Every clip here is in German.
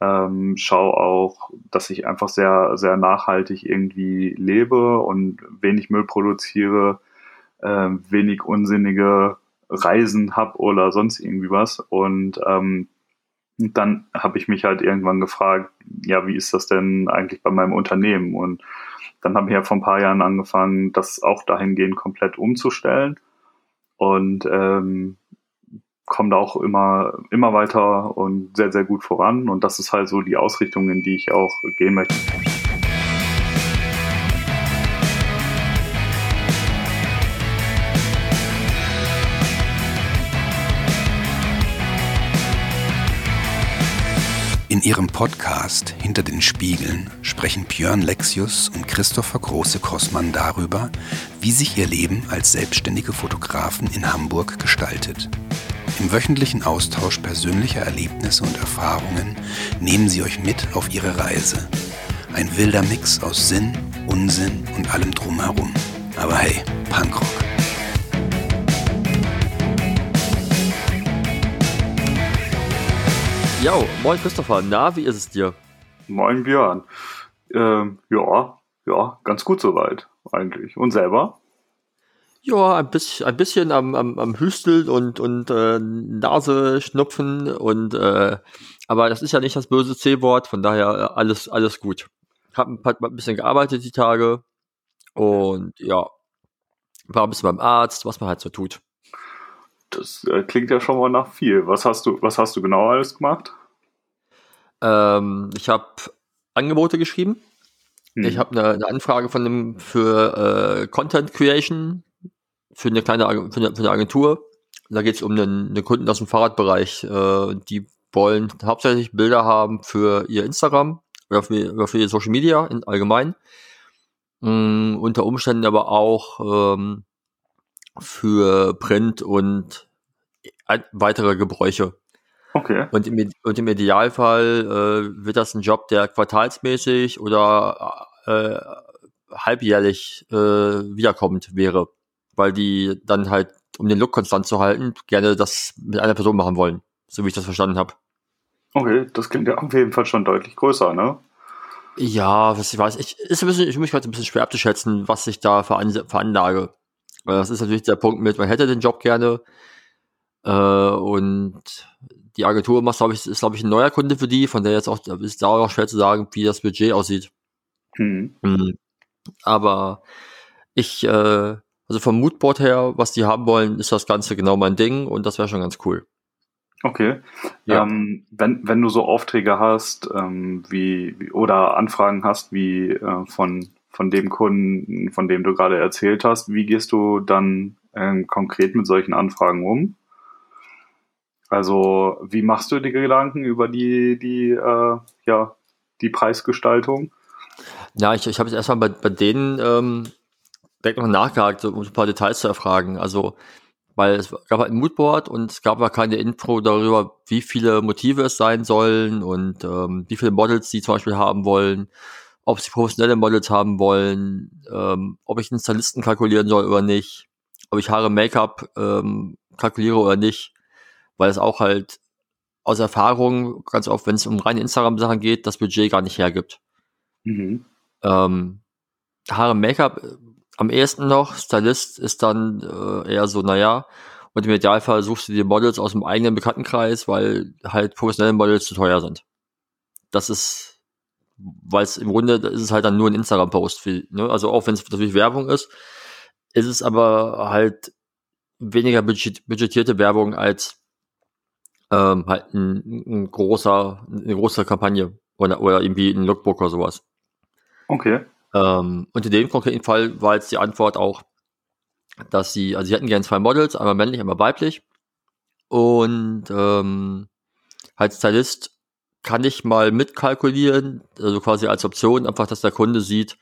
Ähm, schaue auch, dass ich einfach sehr, sehr nachhaltig irgendwie lebe und wenig Müll produziere, äh, wenig unsinnige Reisen habe oder sonst irgendwie was. Und ähm, dann habe ich mich halt irgendwann gefragt, ja, wie ist das denn eigentlich bei meinem Unternehmen? Und dann habe ich ja vor ein paar Jahren angefangen, das auch dahingehend komplett umzustellen. Und ähm, komme da auch immer, immer weiter und sehr, sehr gut voran. Und das ist halt so die Ausrichtung, in die ich auch gehen möchte. In ihrem Podcast Hinter den Spiegeln sprechen Björn Lexius und Christopher Große-Kossmann darüber, wie sich ihr Leben als selbstständige Fotografen in Hamburg gestaltet. Im wöchentlichen Austausch persönlicher Erlebnisse und Erfahrungen nehmen sie euch mit auf ihre Reise. Ein wilder Mix aus Sinn, Unsinn und allem drumherum. Aber hey, Punkrock. Jo, moin Christopher, na, wie ist es dir? Moin Björn. Ähm, ja, ja, ganz gut soweit eigentlich. Und selber? Ja, ein bisschen, ein bisschen am, am, am Hüsteln und, und äh, Nase schnupfen und äh, aber das ist ja nicht das böse C-Wort, von daher äh, alles, alles gut. Hab, hab ein bisschen gearbeitet die Tage und ja, war ein bisschen beim Arzt, was man halt so tut. Das äh, klingt ja schon mal nach viel. Was hast du, was hast du genau alles gemacht? Ähm, ich habe Angebote geschrieben. Hm. Ich habe eine, eine, Anfrage von einem für äh, Content Creation für eine kleine für eine, für eine Agentur. Da geht es um einen, einen, Kunden aus dem Fahrradbereich. Äh, die wollen hauptsächlich Bilder haben für ihr Instagram oder für, oder für ihr Social Media in allgemein. Ähm, unter Umständen aber auch ähm, für Print und weitere Gebräuche. Okay. Und im, und im Idealfall äh, wird das ein Job, der quartalsmäßig oder äh, halbjährlich äh, wiederkommt wäre weil die dann halt, um den Look konstant zu halten, gerne das mit einer Person machen wollen, so wie ich das verstanden habe. Okay, das klingt ja auf jeden Fall schon deutlich größer, ne? Ja, was ich weiß, ich, ist ein bisschen, für mich gerade ein bisschen schwer abzuschätzen, was ich da veranlage. Das ist natürlich der Punkt mit, man hätte den Job gerne äh, und die Agentur macht, glaube ich, ist, glaube ich, ein neuer Kunde für die, von der jetzt auch, ist da auch schwer zu sagen, wie das Budget aussieht. Hm. Mhm. Aber ich, äh, also vom Moodboard her, was die haben wollen, ist das Ganze genau mein Ding und das wäre schon ganz cool. Okay. Ja. Ähm, wenn, wenn du so Aufträge hast, ähm, wie, wie, oder Anfragen hast, wie äh, von, von dem Kunden, von dem du gerade erzählt hast, wie gehst du dann äh, konkret mit solchen Anfragen um? Also, wie machst du die Gedanken über die, die, äh, ja, die Preisgestaltung? Ja, ich, ich habe jetzt erstmal bei, bei denen ähm, direkt noch nachgehakt, um ein paar Details zu erfragen. Also, weil es gab halt ein Moodboard und es gab aber keine Info darüber, wie viele Motive es sein sollen und ähm, wie viele Models sie zum Beispiel haben wollen, ob sie professionelle Models haben wollen, ähm, ob ich einen Stylisten kalkulieren soll oder nicht, ob ich Haare Make-up ähm, kalkuliere oder nicht, weil es auch halt aus Erfahrung ganz oft, wenn es um reine Instagram-Sachen geht, das Budget gar nicht hergibt. Mhm. Ähm, Haare Make-up am ehesten noch. Stylist ist dann äh, eher so, naja, und im Idealfall suchst du dir Models aus dem eigenen Bekanntenkreis, weil halt professionelle Models zu teuer sind. Das ist, weil es im Grunde ist es halt dann nur ein Instagram-Post. Ne? Also auch wenn es natürlich Werbung ist, ist es aber halt weniger budget, budgetierte Werbung als ähm, halt ein, ein großer, eine große Kampagne oder, oder irgendwie ein Lookbook oder sowas. Okay. Ähm, und in dem konkreten Fall war jetzt die Antwort auch, dass sie, also sie hätten gerne zwei Models, einmal männlich, einmal weiblich. Und ähm, als Stylist kann ich mal mitkalkulieren, also quasi als Option, einfach, dass der Kunde sieht,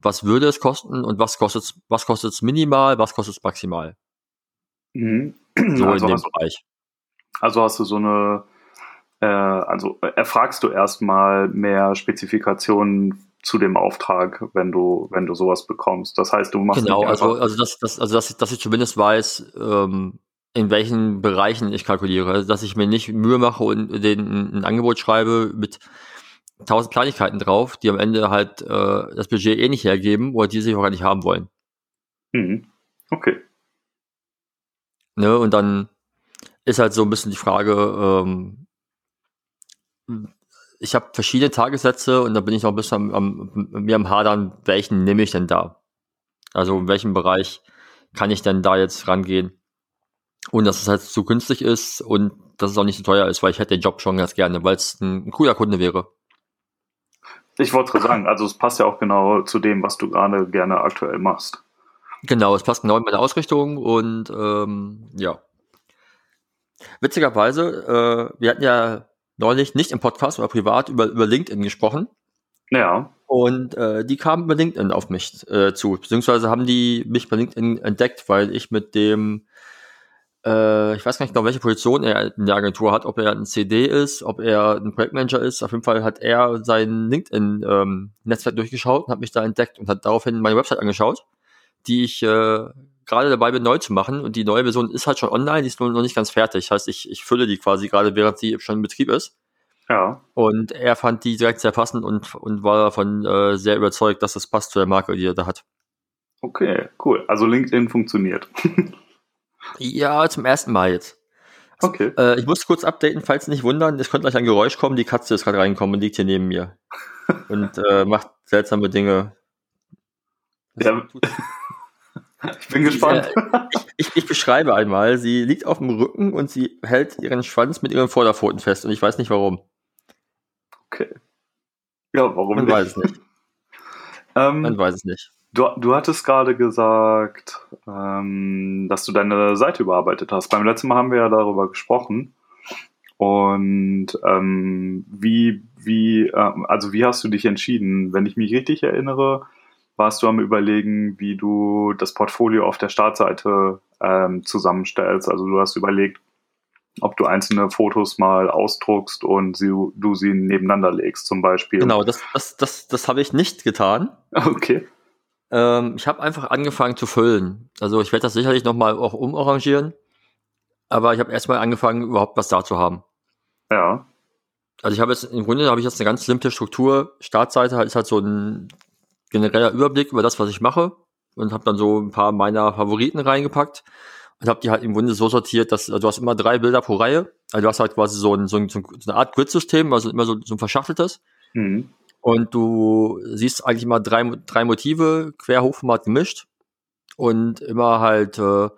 was würde es kosten und was kostet es was kostet's minimal, was kostet es maximal. Mhm. So also in dem Bereich. Also hast du so eine, äh, also erfragst du erstmal mehr Spezifikationen zu dem Auftrag, wenn du, wenn du sowas bekommst. Das heißt, du machst genau, also, also das, das, also dass ich, dass ich zumindest weiß, ähm, in welchen Bereichen ich kalkuliere. Also, dass ich mir nicht Mühe mache und den, ein Angebot schreibe mit tausend Kleinigkeiten drauf, die am Ende halt äh, das Budget eh nicht hergeben oder die sich auch gar nicht haben wollen. Mhm. Okay. Ne, und dann ist halt so ein bisschen die Frage, ähm, ich habe verschiedene Tagessätze und da bin ich noch ein bisschen am, am, mir am Hadern, welchen nehme ich denn da? Also in welchem Bereich kann ich denn da jetzt rangehen? Und dass es halt zu günstig ist und dass es auch nicht so teuer ist, weil ich hätte den Job schon ganz gerne, weil es ein, ein cooler Kunde wäre. Ich wollte gerade sagen, also es passt ja auch genau zu dem, was du gerade gerne aktuell machst. Genau, es passt genau in meine Ausrichtung und ähm, ja. Witzigerweise, äh, wir hatten ja neulich nicht im Podcast oder privat über, über LinkedIn gesprochen. Ja. Und äh, die kamen über LinkedIn auf mich äh, zu, beziehungsweise haben die mich bei LinkedIn entdeckt, weil ich mit dem, äh, ich weiß gar nicht genau, welche Position er in der Agentur hat, ob er ein CD ist, ob er ein Projektmanager ist. Auf jeden Fall hat er sein LinkedIn-Netzwerk ähm, durchgeschaut und hat mich da entdeckt und hat daraufhin meine Website angeschaut, die ich äh, gerade dabei bin, neu zu machen. Und die neue Version ist halt schon online, die ist nur noch nicht ganz fertig. Heißt, ich, ich fülle die quasi gerade, während sie schon in Betrieb ist. Ja. Und er fand die direkt sehr passend und, und war davon äh, sehr überzeugt, dass es passt zu der Marke, die er da hat. Okay, cool. Also LinkedIn funktioniert. ja, zum ersten Mal jetzt. Okay. Äh, ich muss kurz updaten, falls Sie nicht wundern, es könnte gleich ein Geräusch kommen, die Katze ist gerade reingekommen und liegt hier neben mir. und äh, macht seltsame Dinge. Ja. Ich bin gespannt. ich, ich, ich, beschreibe einmal, sie liegt auf dem Rücken und sie hält ihren Schwanz mit ihren Vorderpfoten fest und ich weiß nicht warum. Okay. Ja, warum Man nicht? weiß es nicht. ähm, Man weiß es nicht. Du, du hattest gerade gesagt, ähm, dass du deine Seite überarbeitet hast. Beim letzten Mal haben wir ja darüber gesprochen. Und ähm, wie, wie, äh, also wie hast du dich entschieden? Wenn ich mich richtig erinnere, warst du am Überlegen, wie du das Portfolio auf der Startseite ähm, zusammenstellst. Also du hast überlegt, ob du einzelne Fotos mal ausdruckst und sie, du sie nebeneinander legst, zum Beispiel. Genau, das, das, das, das habe ich nicht getan. Okay. Ähm, ich habe einfach angefangen zu füllen. Also ich werde das sicherlich nochmal auch umarrangieren, aber ich habe erstmal angefangen, überhaupt was da zu haben. Ja. Also ich habe jetzt, im Grunde habe ich jetzt eine ganz simple Struktur. Startseite ist halt so ein genereller Überblick über das, was ich mache und habe dann so ein paar meiner Favoriten reingepackt und habe die halt im Grunde so sortiert, dass also du hast immer drei Bilder pro Reihe. Also du hast halt quasi so, ein, so, ein, so eine Art Grid-System, also immer so, so ein verschachteltes. Mhm. Und du siehst eigentlich immer drei, drei Motive quer hochformat gemischt und immer halt äh,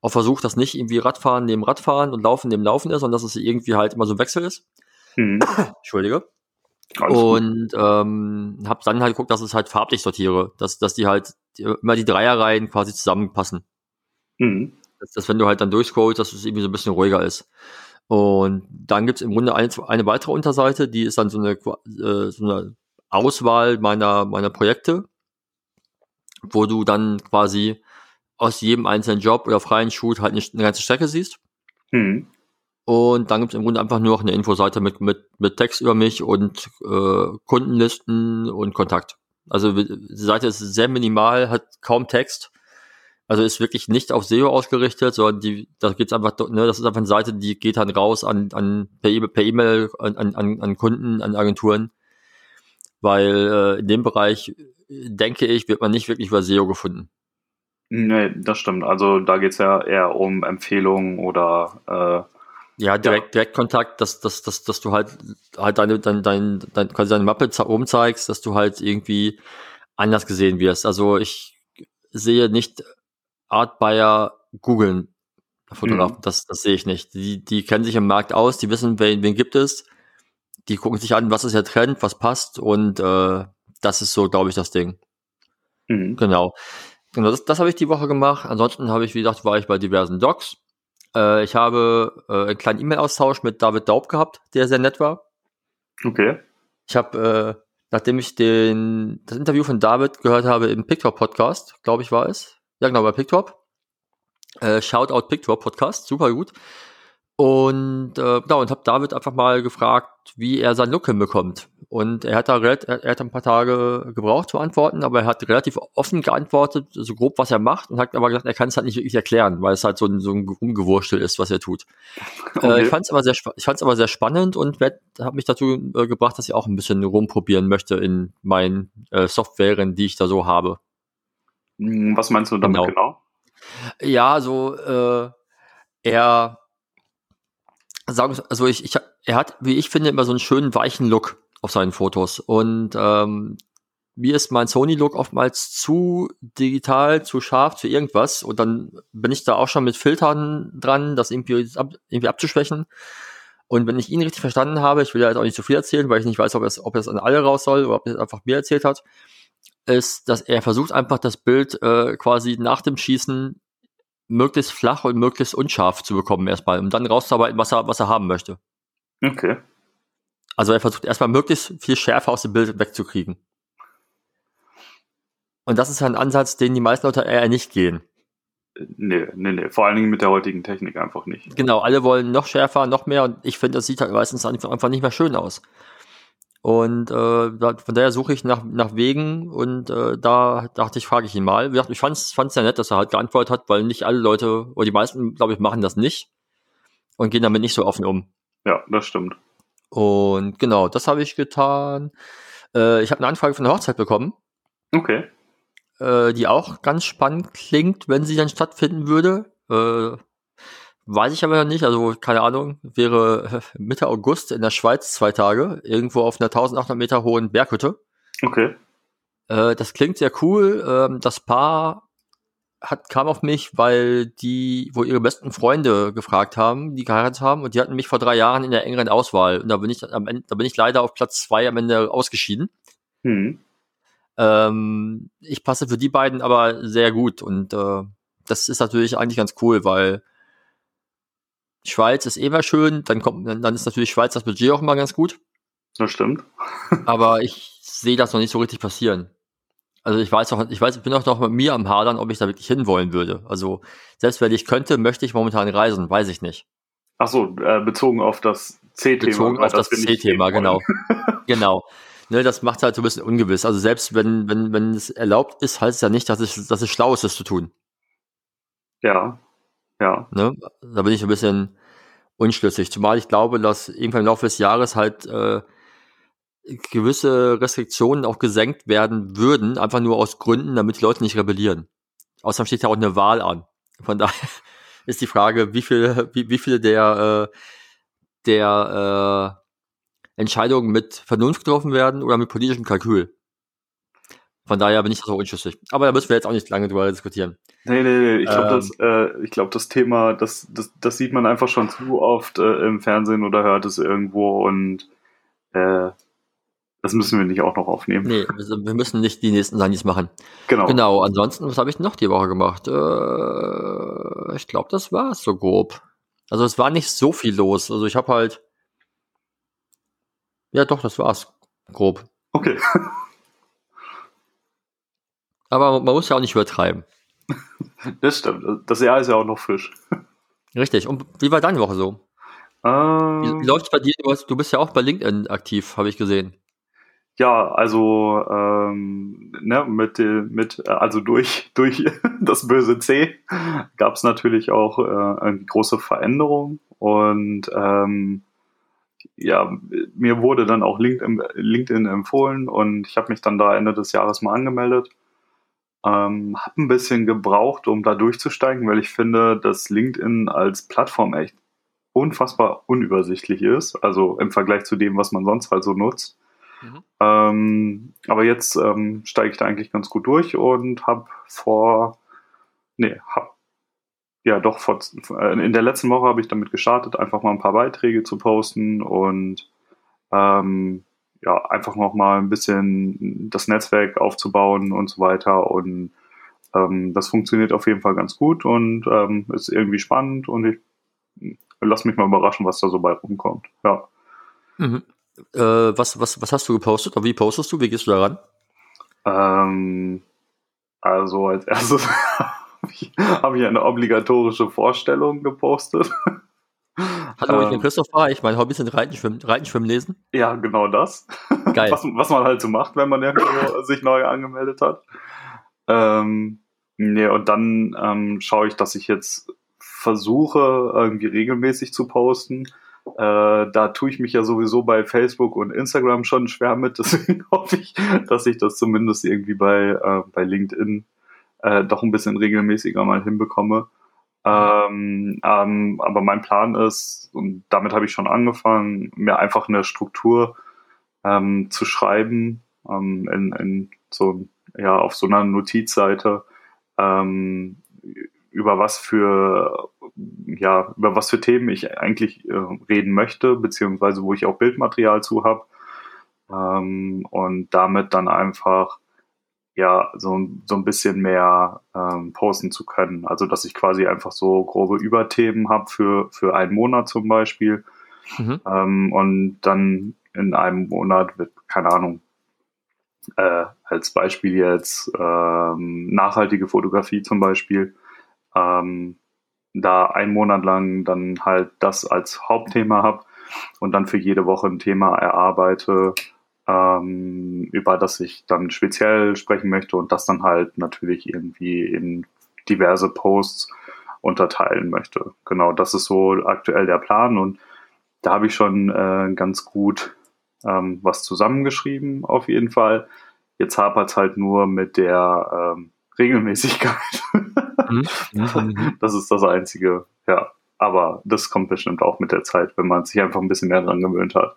auch versucht, dass nicht irgendwie Radfahren neben Radfahren und Laufen neben Laufen ist, sondern dass es irgendwie halt immer so ein Wechsel ist. Mhm. Entschuldige. Alles und ähm, habe dann halt geguckt, dass es halt farblich sortiere, dass, dass die halt immer die Dreierreihen quasi zusammenpassen. Mhm. Dass, dass wenn du halt dann durchscrollst, dass es irgendwie so ein bisschen ruhiger ist. Und dann gibt's im Grunde eine, eine weitere Unterseite, die ist dann so eine, äh, so eine Auswahl meiner, meiner Projekte, wo du dann quasi aus jedem einzelnen Job oder freien Shoot halt eine, eine ganze Strecke siehst. Mhm. Und dann gibt es im Grunde einfach nur noch eine Infoseite mit, mit, mit Text über mich und äh, Kundenlisten und Kontakt. Also die Seite ist sehr minimal, hat kaum Text. Also ist wirklich nicht auf SEO ausgerichtet, sondern die, da geht's einfach, ne, das ist einfach eine Seite, die geht dann raus an, an per E-Mail an, an, an Kunden, an Agenturen. Weil äh, in dem Bereich, denke ich, wird man nicht wirklich über SEO gefunden. Nee, das stimmt. Also da geht's ja eher um Empfehlungen oder äh, ja, direkt, ja. Direktkontakt, dass, dass, dass, dass du halt, halt deine, dein, dein, dein, quasi deine Mappe oben zeigst, dass du halt irgendwie anders gesehen wirst. Also ich sehe nicht Art Buyer googeln Fotografen, mhm. das, das sehe ich nicht. Die, die kennen sich im Markt aus, die wissen, wen, wen gibt es, die gucken sich an, was ist der Trend, was passt und äh, das ist so, glaube ich, das Ding. Mhm. Genau. Genau, das, das habe ich die Woche gemacht. Ansonsten habe ich, wie gesagt, war ich bei diversen Docs äh, ich habe äh, einen kleinen E-Mail-Austausch mit David Daub gehabt, der sehr nett war. Okay. Ich habe, äh, nachdem ich den, das Interview von David gehört habe im Picktop-Podcast, glaube ich, war es. Ja, genau, bei Picktop. Äh, Shoutout Picktop Podcast, super gut. Und äh, genau, und habe David einfach mal gefragt, wie er seinen Look hinbekommt. Und er hat da er, hat ein paar Tage gebraucht zu antworten, aber er hat relativ offen geantwortet, so grob, was er macht, und hat aber gesagt, er kann es halt nicht wirklich erklären, weil es halt so ein, so ein Umgewurstel ist, was er tut. Äh, okay. Äh, ich fand es aber sehr, ich aber sehr spannend und habe mich dazu äh, gebracht, dass ich auch ein bisschen rumprobieren möchte in meinen äh, Softwaren, die ich da so habe. Hm, was meinst du damit genau? genau? Ja, so äh, er sagen, also ich, ich, er hat, wie ich finde, immer so einen schönen weichen Look auf seinen Fotos. Und ähm, mir ist mein Sony-Look oftmals zu digital, zu scharf, zu irgendwas. Und dann bin ich da auch schon mit Filtern dran, das irgendwie, ab, irgendwie abzuschwächen. Und wenn ich ihn richtig verstanden habe, ich will ja jetzt auch nicht zu viel erzählen, weil ich nicht weiß, ob er es ob es an alle raus soll oder ob er es einfach mir erzählt hat, ist, dass er versucht einfach das Bild äh, quasi nach dem Schießen möglichst flach und möglichst unscharf zu bekommen erstmal, um dann rauszuarbeiten, was er, was er haben möchte. Okay. Also er versucht erstmal möglichst viel Schärfe aus dem Bild wegzukriegen. Und das ist ein Ansatz, den die meisten Leute eher nicht gehen. Nee, nee, nee. Vor allen Dingen mit der heutigen Technik einfach nicht. Genau, alle wollen noch schärfer, noch mehr und ich finde, das sieht halt meistens einfach nicht mehr schön aus. Und äh, von daher suche ich nach, nach Wegen und äh, da dachte ich, frage ich ihn mal. Ich fand es sehr nett, dass er halt geantwortet hat, weil nicht alle Leute, oder die meisten, glaube ich, machen das nicht und gehen damit nicht so offen um. Ja, das stimmt. Und genau, das habe ich getan. Äh, ich habe eine Anfrage von der Hochzeit bekommen. Okay. Äh, die auch ganz spannend klingt, wenn sie dann stattfinden würde. Äh, Weiß ich aber noch nicht, also keine Ahnung, wäre Mitte August in der Schweiz zwei Tage, irgendwo auf einer 1800 Meter hohen Berghütte. Okay. Äh, das klingt sehr cool. Ähm, das Paar hat, kam auf mich, weil die, wo ihre besten Freunde gefragt haben, die geheiratet haben, und die hatten mich vor drei Jahren in der engeren Auswahl. Und da bin ich am Ende, da bin ich leider auf Platz zwei am Ende ausgeschieden. Hm. Ähm, ich passe für die beiden aber sehr gut und äh, das ist natürlich eigentlich ganz cool, weil Schweiz ist eh mal schön, dann kommt, dann ist natürlich Schweiz das Budget auch immer ganz gut. Das stimmt. aber ich sehe das noch nicht so richtig passieren. Also ich weiß auch, ich weiß, ich bin auch noch mit mir am Hadern, ob ich da wirklich hinwollen würde. Also selbst wenn ich könnte, möchte ich momentan reisen, weiß ich nicht. Ach so, äh, bezogen auf das C-Thema. Bezogen auf das, das C-Thema, genau. genau. Ne, das macht halt so ein bisschen ungewiss. Also selbst wenn, wenn, wenn es erlaubt ist, heißt es ja nicht, dass es, dass es schlau ist, das zu tun. Ja, ja. Ne? Da bin ich ein bisschen unschlüssig. Zumal ich glaube, dass irgendwann im Laufe des Jahres halt äh, gewisse Restriktionen auch gesenkt werden würden, einfach nur aus Gründen, damit die Leute nicht rebellieren. Außerdem steht ja auch eine Wahl an. Von daher ist die Frage, wie viele, wie, wie viele der, äh, der äh, Entscheidungen mit Vernunft getroffen werden oder mit politischem Kalkül. Von daher bin ich da so unschlüssig. Aber da müssen wir jetzt auch nicht lange drüber diskutieren. Nee, nee, nee. Ich glaube, ähm, das, äh, glaub, das Thema, das, das, das sieht man einfach schon zu oft äh, im Fernsehen oder hört es irgendwo und äh, das müssen wir nicht auch noch aufnehmen. Nee, wir müssen nicht die nächsten Sanis machen. Genau. Genau, ansonsten, was habe ich noch die Woche gemacht? Äh, ich glaube, das war es so grob. Also es war nicht so viel los. Also ich habe halt. Ja, doch, das war's. Grob. Okay. Aber man muss ja auch nicht übertreiben. Das stimmt. Das Jahr ist ja auch noch frisch. Richtig. Und wie war deine Woche so? Ähm, wie, wie läuft bei dir? Du bist ja auch bei LinkedIn aktiv, habe ich gesehen. Ja, also ähm, ne, mit, mit also durch durch das böse C gab es natürlich auch äh, eine große Veränderung und ähm, ja, mir wurde dann auch LinkedIn, LinkedIn empfohlen und ich habe mich dann da Ende des Jahres mal angemeldet ähm, habe ein bisschen gebraucht, um da durchzusteigen, weil ich finde, dass LinkedIn als Plattform echt unfassbar unübersichtlich ist, also im Vergleich zu dem, was man sonst halt so nutzt. Mhm. Ähm, aber jetzt ähm, steige ich da eigentlich ganz gut durch und habe vor, nee, hab, ja doch, vor, äh, in der letzten Woche habe ich damit gestartet, einfach mal ein paar Beiträge zu posten und ähm, ja, einfach nochmal ein bisschen das Netzwerk aufzubauen und so weiter. Und ähm, das funktioniert auf jeden Fall ganz gut und ähm, ist irgendwie spannend und ich lass mich mal überraschen, was da so bei rumkommt. Ja. Mhm. Äh, was, was, was hast du gepostet wie postest du? Wie gehst du daran? Ähm, also als erstes habe ich, hab ich eine obligatorische Vorstellung gepostet. Hallo, ich bin ähm, Christopher. Ich mein Hobby sind Reiten, Schwimmen, Reiten, Schwimmen, Lesen. Ja, genau das. Geil. Was, was man halt so macht, wenn man irgendwo sich neu angemeldet hat. Ähm, nee, und dann ähm, schaue ich, dass ich jetzt versuche, irgendwie regelmäßig zu posten. Äh, da tue ich mich ja sowieso bei Facebook und Instagram schon schwer mit, deswegen hoffe ich, dass ich das zumindest irgendwie bei, äh, bei LinkedIn äh, doch ein bisschen regelmäßiger mal hinbekomme. Ähm, ähm, aber mein Plan ist, und damit habe ich schon angefangen, mir einfach eine Struktur ähm, zu schreiben, ähm, in, in so, ja, auf so einer Notizseite, ähm, über was für ja, über was für Themen ich eigentlich äh, reden möchte, beziehungsweise wo ich auch Bildmaterial zu habe. Ähm, und damit dann einfach ja so, so ein bisschen mehr ähm, posten zu können. Also dass ich quasi einfach so grobe Überthemen habe für, für einen Monat zum Beispiel. Mhm. Ähm, und dann in einem Monat wird, keine Ahnung, äh, als Beispiel jetzt ähm, nachhaltige Fotografie zum Beispiel. Da einen Monat lang dann halt das als Hauptthema habe und dann für jede Woche ein Thema erarbeite, ähm, über das ich dann speziell sprechen möchte und das dann halt natürlich irgendwie in diverse Posts unterteilen möchte. Genau, das ist so aktuell der Plan und da habe ich schon äh, ganz gut ähm, was zusammengeschrieben, auf jeden Fall. Jetzt hapert es halt nur mit der ähm, Regelmäßigkeit. Mhm. Mhm. Das ist das Einzige, ja. Aber das kommt bestimmt auch mit der Zeit, wenn man sich einfach ein bisschen mehr dran gewöhnt hat.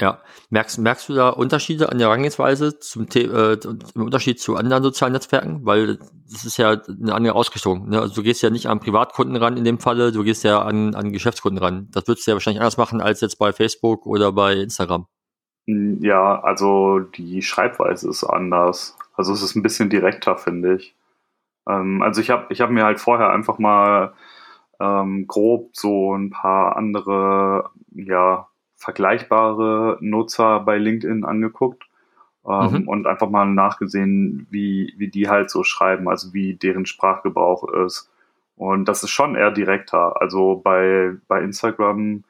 Ja, merkst, merkst du da Unterschiede an der Herangehensweise zum The äh, im Unterschied zu anderen sozialen Netzwerken? Weil das ist ja eine andere Ausrichtung. Ne? Also du gehst ja nicht an Privatkunden ran in dem Falle, du gehst ja an, an Geschäftskunden ran. Das würdest du ja wahrscheinlich anders machen als jetzt bei Facebook oder bei Instagram. Hm, ja, also die Schreibweise ist anders. Also es ist ein bisschen direkter, finde ich. Ähm, also ich habe ich hab mir halt vorher einfach mal ähm, grob so ein paar andere, ja, vergleichbare Nutzer bei LinkedIn angeguckt ähm, mhm. und einfach mal nachgesehen, wie, wie die halt so schreiben, also wie deren Sprachgebrauch ist. Und das ist schon eher direkter. Also bei, bei Instagram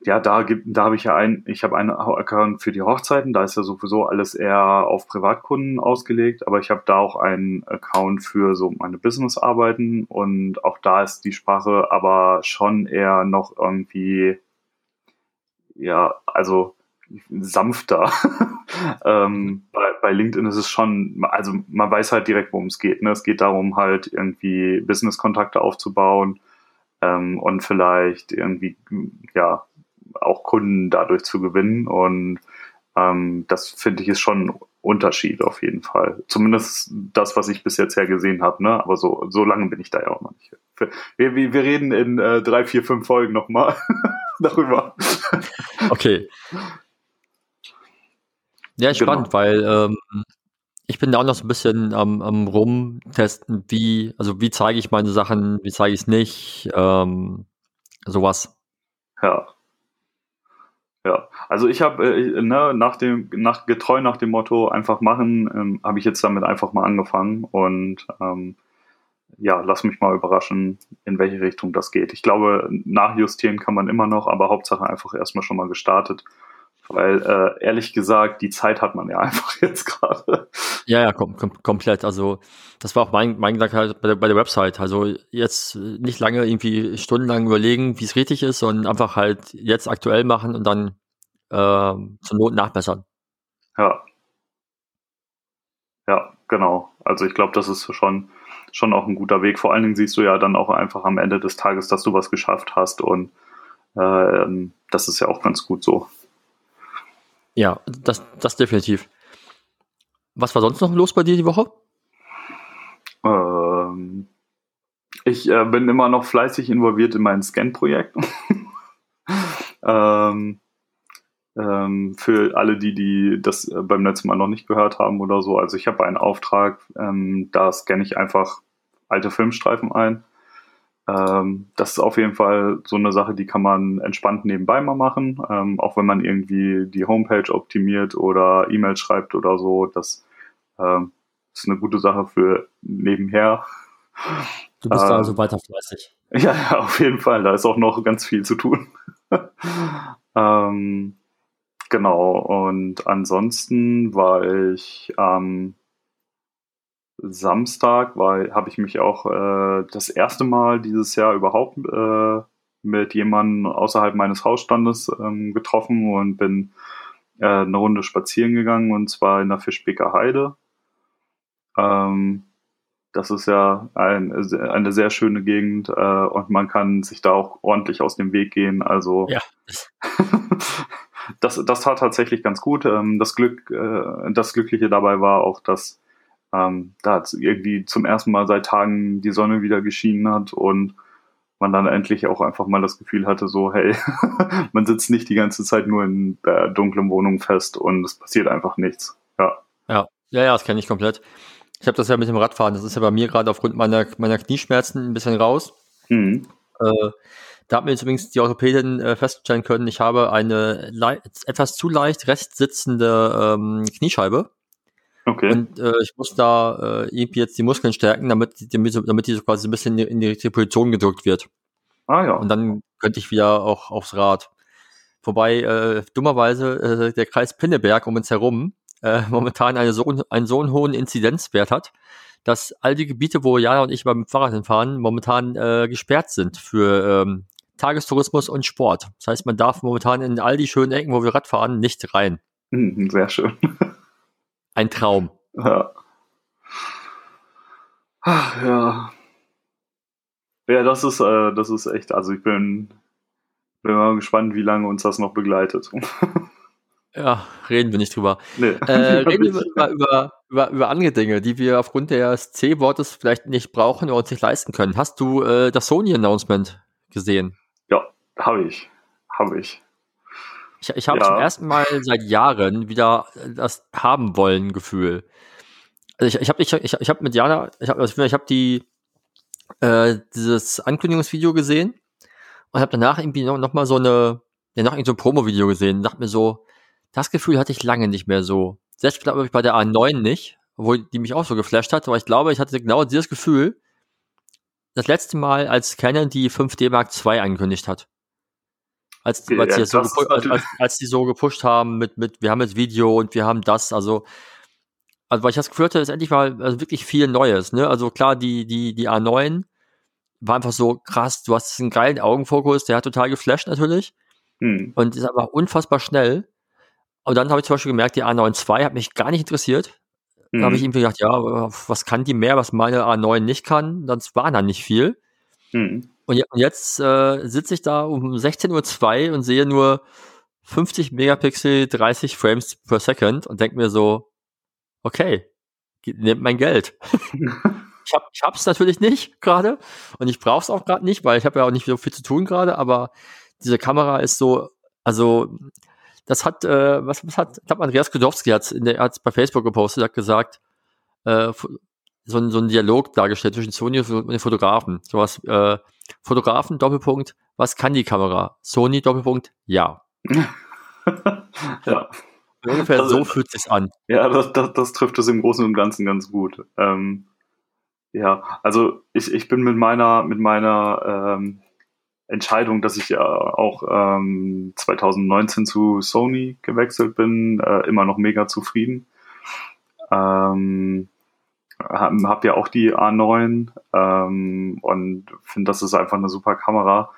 ja, da gibt, da habe ich ja ein, ich habe einen Account für die Hochzeiten, da ist ja sowieso alles eher auf Privatkunden ausgelegt, aber ich habe da auch einen Account für so meine Businessarbeiten und auch da ist die Sprache aber schon eher noch irgendwie, ja, also sanfter. ähm, bei, bei LinkedIn ist es schon, also man weiß halt direkt, worum es geht. Ne? Es geht darum, halt irgendwie Business-Kontakte aufzubauen ähm, und vielleicht irgendwie ja auch Kunden dadurch zu gewinnen. Und ähm, das finde ich ist schon ein Unterschied auf jeden Fall. Zumindest das, was ich bis jetzt her gesehen habe. Ne? Aber so, so lange bin ich da ja auch noch nicht. Wir, wir, wir reden in äh, drei, vier, fünf Folgen nochmal darüber. Okay. Ja, spannend, genau. weil ähm, ich bin da auch noch so ein bisschen am, am rumtesten, wie, also wie zeige ich meine Sachen, wie zeige ich es nicht, ähm, sowas. Ja. Ja, also ich habe äh, ne, nach dem, nach, getreu nach dem Motto einfach machen, ähm, habe ich jetzt damit einfach mal angefangen und ähm, ja, lass mich mal überraschen, in welche Richtung das geht. Ich glaube, nachjustieren kann man immer noch, aber Hauptsache einfach erstmal schon mal gestartet weil äh, ehrlich gesagt, die Zeit hat man ja einfach jetzt gerade. Ja, ja, kom kom komplett. Also das war auch mein, mein Gedanke halt bei der, bei der Website. Also jetzt nicht lange irgendwie stundenlang überlegen, wie es richtig ist, sondern einfach halt jetzt aktuell machen und dann äh, zur Not nachbessern. Ja. Ja, genau. Also ich glaube, das ist schon, schon auch ein guter Weg. Vor allen Dingen siehst du ja dann auch einfach am Ende des Tages, dass du was geschafft hast und äh, das ist ja auch ganz gut so. Ja, das, das definitiv. Was war sonst noch los bei dir die Woche? Ähm, ich äh, bin immer noch fleißig involviert in mein Scan-Projekt. ähm, ähm, für alle, die, die das äh, beim letzten Mal noch nicht gehört haben oder so. Also ich habe einen Auftrag, ähm, da scanne ich einfach alte Filmstreifen ein ähm, das ist auf jeden Fall so eine Sache, die kann man entspannt nebenbei mal machen, ähm, auch wenn man irgendwie die Homepage optimiert oder E-Mails schreibt oder so. Das ähm, ist eine gute Sache für nebenher. Du bist äh, also weiter fleißig. Ja, ja, auf jeden Fall. Da ist auch noch ganz viel zu tun. ähm, genau. Und ansonsten war ich am Samstag, weil habe ich mich auch äh, das erste Mal dieses Jahr überhaupt äh, mit jemandem außerhalb meines Hausstandes ähm, getroffen und bin äh, eine Runde spazieren gegangen und zwar in der Fischbeker Heide. Ähm, das ist ja ein, eine sehr schöne Gegend äh, und man kann sich da auch ordentlich aus dem Weg gehen. Also ja. das, das tat tatsächlich ganz gut. Ähm, das Glück, äh, das Glückliche dabei war auch, dass ähm, da irgendwie zum ersten Mal seit Tagen die Sonne wieder geschienen hat und man dann endlich auch einfach mal das Gefühl hatte, so, hey, man sitzt nicht die ganze Zeit nur in der dunklen Wohnung fest und es passiert einfach nichts. Ja. Ja, ja, ja das kenne ich komplett. Ich habe das ja mit dem Radfahren, das ist ja bei mir gerade aufgrund meiner, meiner Knieschmerzen ein bisschen raus. Mhm. Äh, da hat mir jetzt übrigens die Orthopädin äh, feststellen können, ich habe eine etwas zu leicht rechts sitzende ähm, Kniescheibe. Okay. Und äh, ich muss da äh, irgendwie jetzt die Muskeln stärken, damit, damit, damit die so quasi ein bisschen in die, richtige Position gedrückt wird. Ah ja. Und dann könnte ich wieder auch aufs Rad. Wobei äh, dummerweise äh, der Kreis Pinneberg um uns herum äh, momentan eine so, einen so einen hohen Inzidenzwert hat, dass all die Gebiete, wo Jana und ich beim Fahrrad hinfahren, momentan äh, gesperrt sind für ähm, Tagestourismus und Sport. Das heißt, man darf momentan in all die schönen Ecken, wo wir Rad fahren, nicht rein. Hm, sehr schön. Ein Traum. Ja. Ach, ja. Ja, das ist, äh, das ist echt, also ich bin, bin mal gespannt, wie lange uns das noch begleitet. Ja, reden wir nicht drüber. Nee, äh, reden wir mal über, über, über andere Dinge, die wir aufgrund des C-Wortes vielleicht nicht brauchen oder uns nicht leisten können. Hast du äh, das Sony-Announcement gesehen? Ja, habe ich. Habe ich. Ich, ich habe ja. zum ersten Mal seit Jahren wieder das haben wollen Gefühl. Also ich, ich habe ich, ich, ich hab mit Jana, ich habe ich hab die äh, dieses Ankündigungsvideo gesehen und habe danach irgendwie noch, noch mal so eine ja, noch so ein Promo-Video gesehen und dachte mir so, das Gefühl hatte ich lange nicht mehr so. Selbst glaube ich bei der A9 nicht, obwohl die mich auch so geflasht hat, aber ich glaube, ich hatte genau dieses Gefühl das letzte Mal, als Canon die 5D Mark II angekündigt hat. Als, ja, als, die so als, als, als, die so gepusht haben mit, mit, wir haben jetzt Video und wir haben das, also, also weil ich das Gefühl hatte, ist endlich mal also wirklich viel Neues, ne? Also klar, die, die, die A9 war einfach so krass, du hast einen geilen Augenfokus, der hat total geflasht natürlich. Hm. Und ist aber unfassbar schnell. Und dann habe ich zum Beispiel gemerkt, die A9 II hat mich gar nicht interessiert. Mhm. Da habe ich irgendwie gedacht, ja, was kann die mehr, was meine A9 nicht kann? Das war dann nicht viel. Mhm. Und, jetzt äh, sitze ich da um 16.02 Uhr und sehe nur 50 Megapixel, 30 Frames per Second und denke mir so, okay, nehmt mein Geld. ich, hab, ich hab's natürlich nicht gerade und ich brauche es auch gerade nicht, weil ich habe ja auch nicht so viel zu tun gerade, aber diese Kamera ist so, also das hat, äh, was, was hat, ich glaube, Andreas Kudowski hat es bei Facebook gepostet, hat gesagt, äh, so, ein, so ein Dialog dargestellt zwischen Sony und den Fotografen. Sowas, äh, Fotografen, Doppelpunkt, was kann die Kamera? Sony, Doppelpunkt, ja. ja. Ungefähr also, so fühlt sich's an. Ja, das, das, das trifft es im Großen und Ganzen ganz gut. Ähm, ja, also ich, ich bin mit meiner, mit meiner ähm, Entscheidung, dass ich ja auch ähm, 2019 zu Sony gewechselt bin, äh, immer noch mega zufrieden. Ähm, habe hab ja auch die A9 ähm, und finde, das ist einfach eine super Kamera.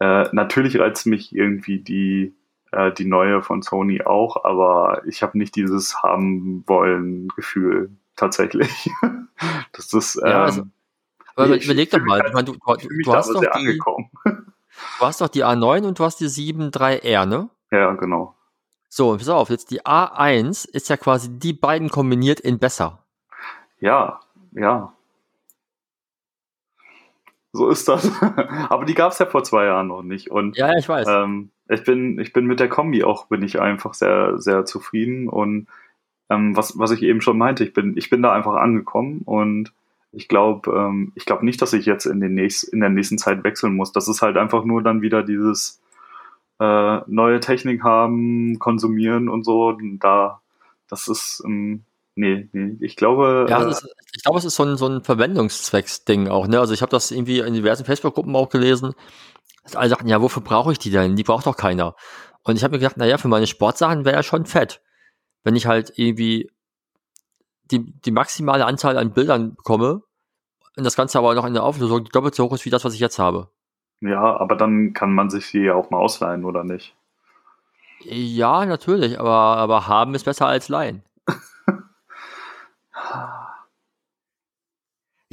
Äh, natürlich reizt mich irgendwie die, äh, die neue von Sony auch, aber ich habe nicht dieses haben wollen Gefühl tatsächlich. das ist ähm, ja, also aber ich, überleg doch mal, halt, du, du, du hast doch die, angekommen. du hast doch die A9 und du hast die 7.3R, ne? Ja, genau. So, pass auf, jetzt die A1 ist ja quasi die beiden kombiniert in besser. Ja, ja. So ist das. Aber die gab es ja vor zwei Jahren noch nicht. Und, ja, ich weiß. Ähm, ich, bin, ich bin mit der Kombi auch, bin ich einfach sehr, sehr zufrieden. Und ähm, was, was ich eben schon meinte, ich bin, ich bin da einfach angekommen und ich glaube, ähm, ich glaube nicht, dass ich jetzt in, den nächst, in der nächsten Zeit wechseln muss. Das ist halt einfach nur dann wieder dieses äh, neue Technik haben, konsumieren und so. Da, das ist, ähm, Nee, nee. Ich glaube. Ja, äh, ist, ich glaube, es ist so ein, so ein Verwendungszwecksding auch, ne? Also ich habe das irgendwie in diversen Facebook-Gruppen auch gelesen. Dass alle sagten, ja, wofür brauche ich die denn? Die braucht doch keiner. Und ich habe mir gedacht, naja, für meine Sportsachen wäre ja schon fett. Wenn ich halt irgendwie die, die maximale Anzahl an Bildern bekomme und das Ganze aber noch in der Auflösung doppelt so hoch ist wie das, was ich jetzt habe. Ja, aber dann kann man sich die ja auch mal ausleihen, oder nicht? Ja, natürlich, aber, aber haben ist besser als leihen.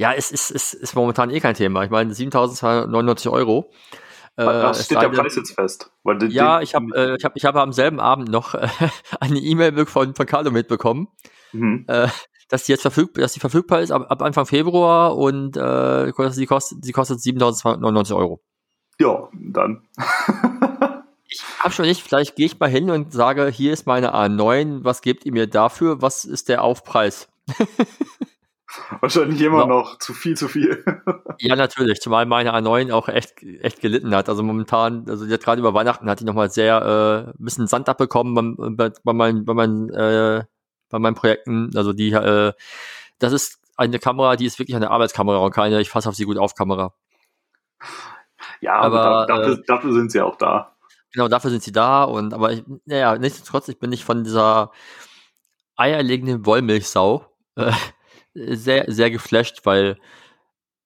Ja, es ist, ist, ist momentan eh kein Thema. Ich meine, 7.299 Euro. Äh, Was steht der Preis jetzt fest? Den, ja, ich habe äh, ich hab, ich hab am selben Abend noch äh, eine E-Mail von, von Carlo mitbekommen, mhm. äh, dass die jetzt verfügbar, dass die verfügbar ist ab, ab Anfang Februar und äh, sie kostet, sie kostet 7.299 Euro. Ja, dann. ich habe schon nicht, vielleicht gehe ich mal hin und sage, hier ist meine A9, was gebt ihr mir dafür? Was ist der Aufpreis? Wahrscheinlich immer ja. noch zu viel, zu viel. ja, natürlich, zumal meine A9 auch echt, echt gelitten hat. Also momentan, also jetzt gerade über Weihnachten hat die nochmal sehr äh, ein bisschen Sand abbekommen bei, bei, meinen, bei, meinen, äh, bei meinen Projekten. Also die, äh, das ist eine Kamera, die ist wirklich eine Arbeitskamera und keine, ich fasse auf sie gut auf Kamera. Ja, aber, aber dafür, äh, dafür sind sie auch da. Genau, dafür sind sie da und aber ich, naja, nichtsdestotrotz, ich bin nicht von dieser eierlegenden Wollmilchsau äh, sehr, sehr geflasht, weil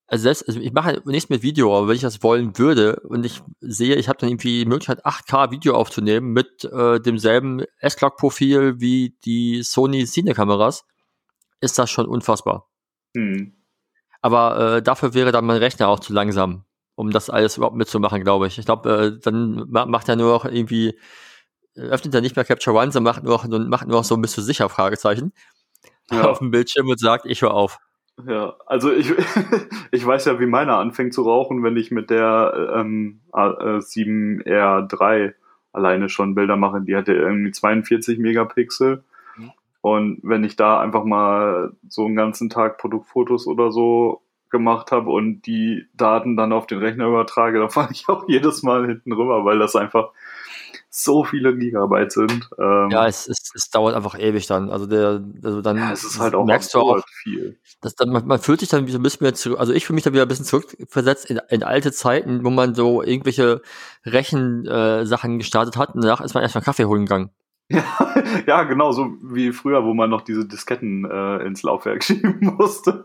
also, selbst, also ich mache nichts mit Video, aber wenn ich das wollen würde und ich sehe, ich habe dann irgendwie die Möglichkeit, 8K Video aufzunehmen mit äh, demselben S-Clock-Profil wie die Sony Cine-Kameras, ist das schon unfassbar. Hm. Aber äh, dafür wäre dann mein Rechner auch zu langsam um das alles überhaupt mitzumachen, glaube ich. Ich glaube, äh, dann macht er nur noch irgendwie, äh, öffnet er nicht mehr Capture One, sondern macht nur noch, macht nur noch so ein bisschen sicher Fragezeichen ja. auf dem Bildschirm und sagt, ich höre auf. Ja, also ich, ich weiß ja, wie meiner anfängt zu rauchen, wenn ich mit der ähm, A7R3 alleine schon Bilder mache. Die hatte irgendwie 42 Megapixel. Mhm. Und wenn ich da einfach mal so einen ganzen Tag Produktfotos oder so gemacht habe und die Daten dann auf den Rechner übertrage, da fahre ich auch jedes Mal hinten rüber, weil das einfach so viele Gigabyte sind. Ähm, ja, es, es, es dauert einfach ewig dann. Also der, also dann ja, es ist halt auch merkst du auch viel. Dass dann, man, man fühlt sich dann wie so ein bisschen mehr zurück, also ich fühle mich dann wieder ein bisschen zurückversetzt in, in alte Zeiten, wo man so irgendwelche Rechensachen äh, gestartet hat und danach ist man erstmal Kaffee holen gegangen. Ja, ja, genau, so wie früher, wo man noch diese Disketten äh, ins Laufwerk schieben musste.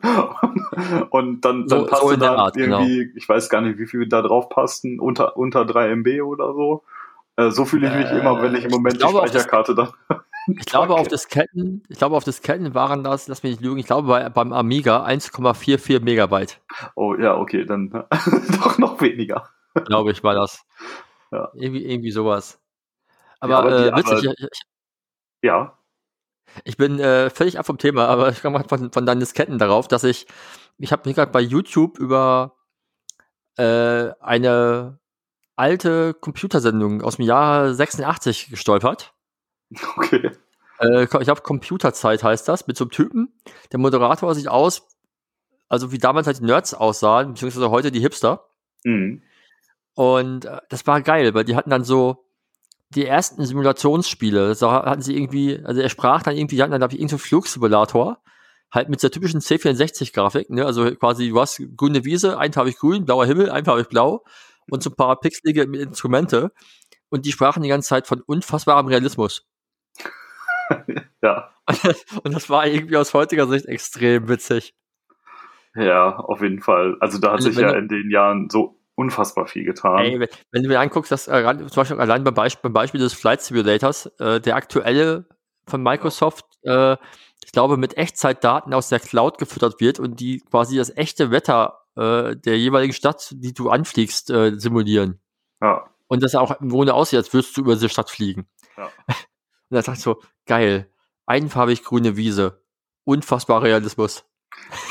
Und dann, dann so, passte so da Art, genau. irgendwie, genau. ich weiß gar nicht, wie viel da drauf passten, unter, unter 3 MB oder so. Äh, so fühle ich mich äh, immer, wenn ich im Moment ich die Speicherkarte dann. Ich glaube, auf Disketten, ich glaube, auf Disketten waren das, lass mich nicht lügen, ich glaube, bei, beim Amiga 1,44 Megabyte. Oh, ja, okay, dann doch noch weniger. Glaube ich, war das. Ja. Irgendwie, irgendwie sowas. Aber, ja, aber äh, witzig, aber, ich, ja. Ich bin äh, völlig ab vom Thema, aber ich komme von, von deinen Disketten darauf, dass ich, ich habe mich gerade bei YouTube über äh, eine alte Computersendung aus dem Jahr 86 gestolpert. Okay. Äh, ich glaube, Computerzeit heißt das, mit so einem Typen. Der Moderator sieht aus, also wie damals halt die Nerds aussahen, beziehungsweise heute die Hipster. Mhm. Und äh, das war geil, weil die hatten dann so die ersten Simulationsspiele, da hatten sie irgendwie, also er sprach dann irgendwie, die hatten dann, glaube ich, irgendeinen so Flugsimulator, halt mit der typischen C64-Grafik, ne, also quasi, du hast grüne Wiese, einfarbig grün, blauer Himmel, einfarbig blau und so ein paar pixelige Instrumente und die sprachen die ganze Zeit von unfassbarem Realismus. ja. Und das war irgendwie aus heutiger Sicht extrem witzig. Ja, auf jeden Fall. Also da hat also, sich ja in den Jahren so unfassbar viel getan. Ey, wenn, wenn, du dir anguckst, dass äh, zum Beispiel allein beim Beispiel, beim Beispiel des Flight Simulators, äh, der aktuelle von Microsoft, äh, ich glaube, mit Echtzeitdaten aus der Cloud gefüttert wird und die quasi das echte Wetter äh, der jeweiligen Stadt, die du anfliegst, äh, simulieren. Ja. Und das auch im Grunde aussieht, als würdest du über diese Stadt fliegen. Ja. Und da sagst du so, geil, einfarbig grüne Wiese, unfassbar Realismus.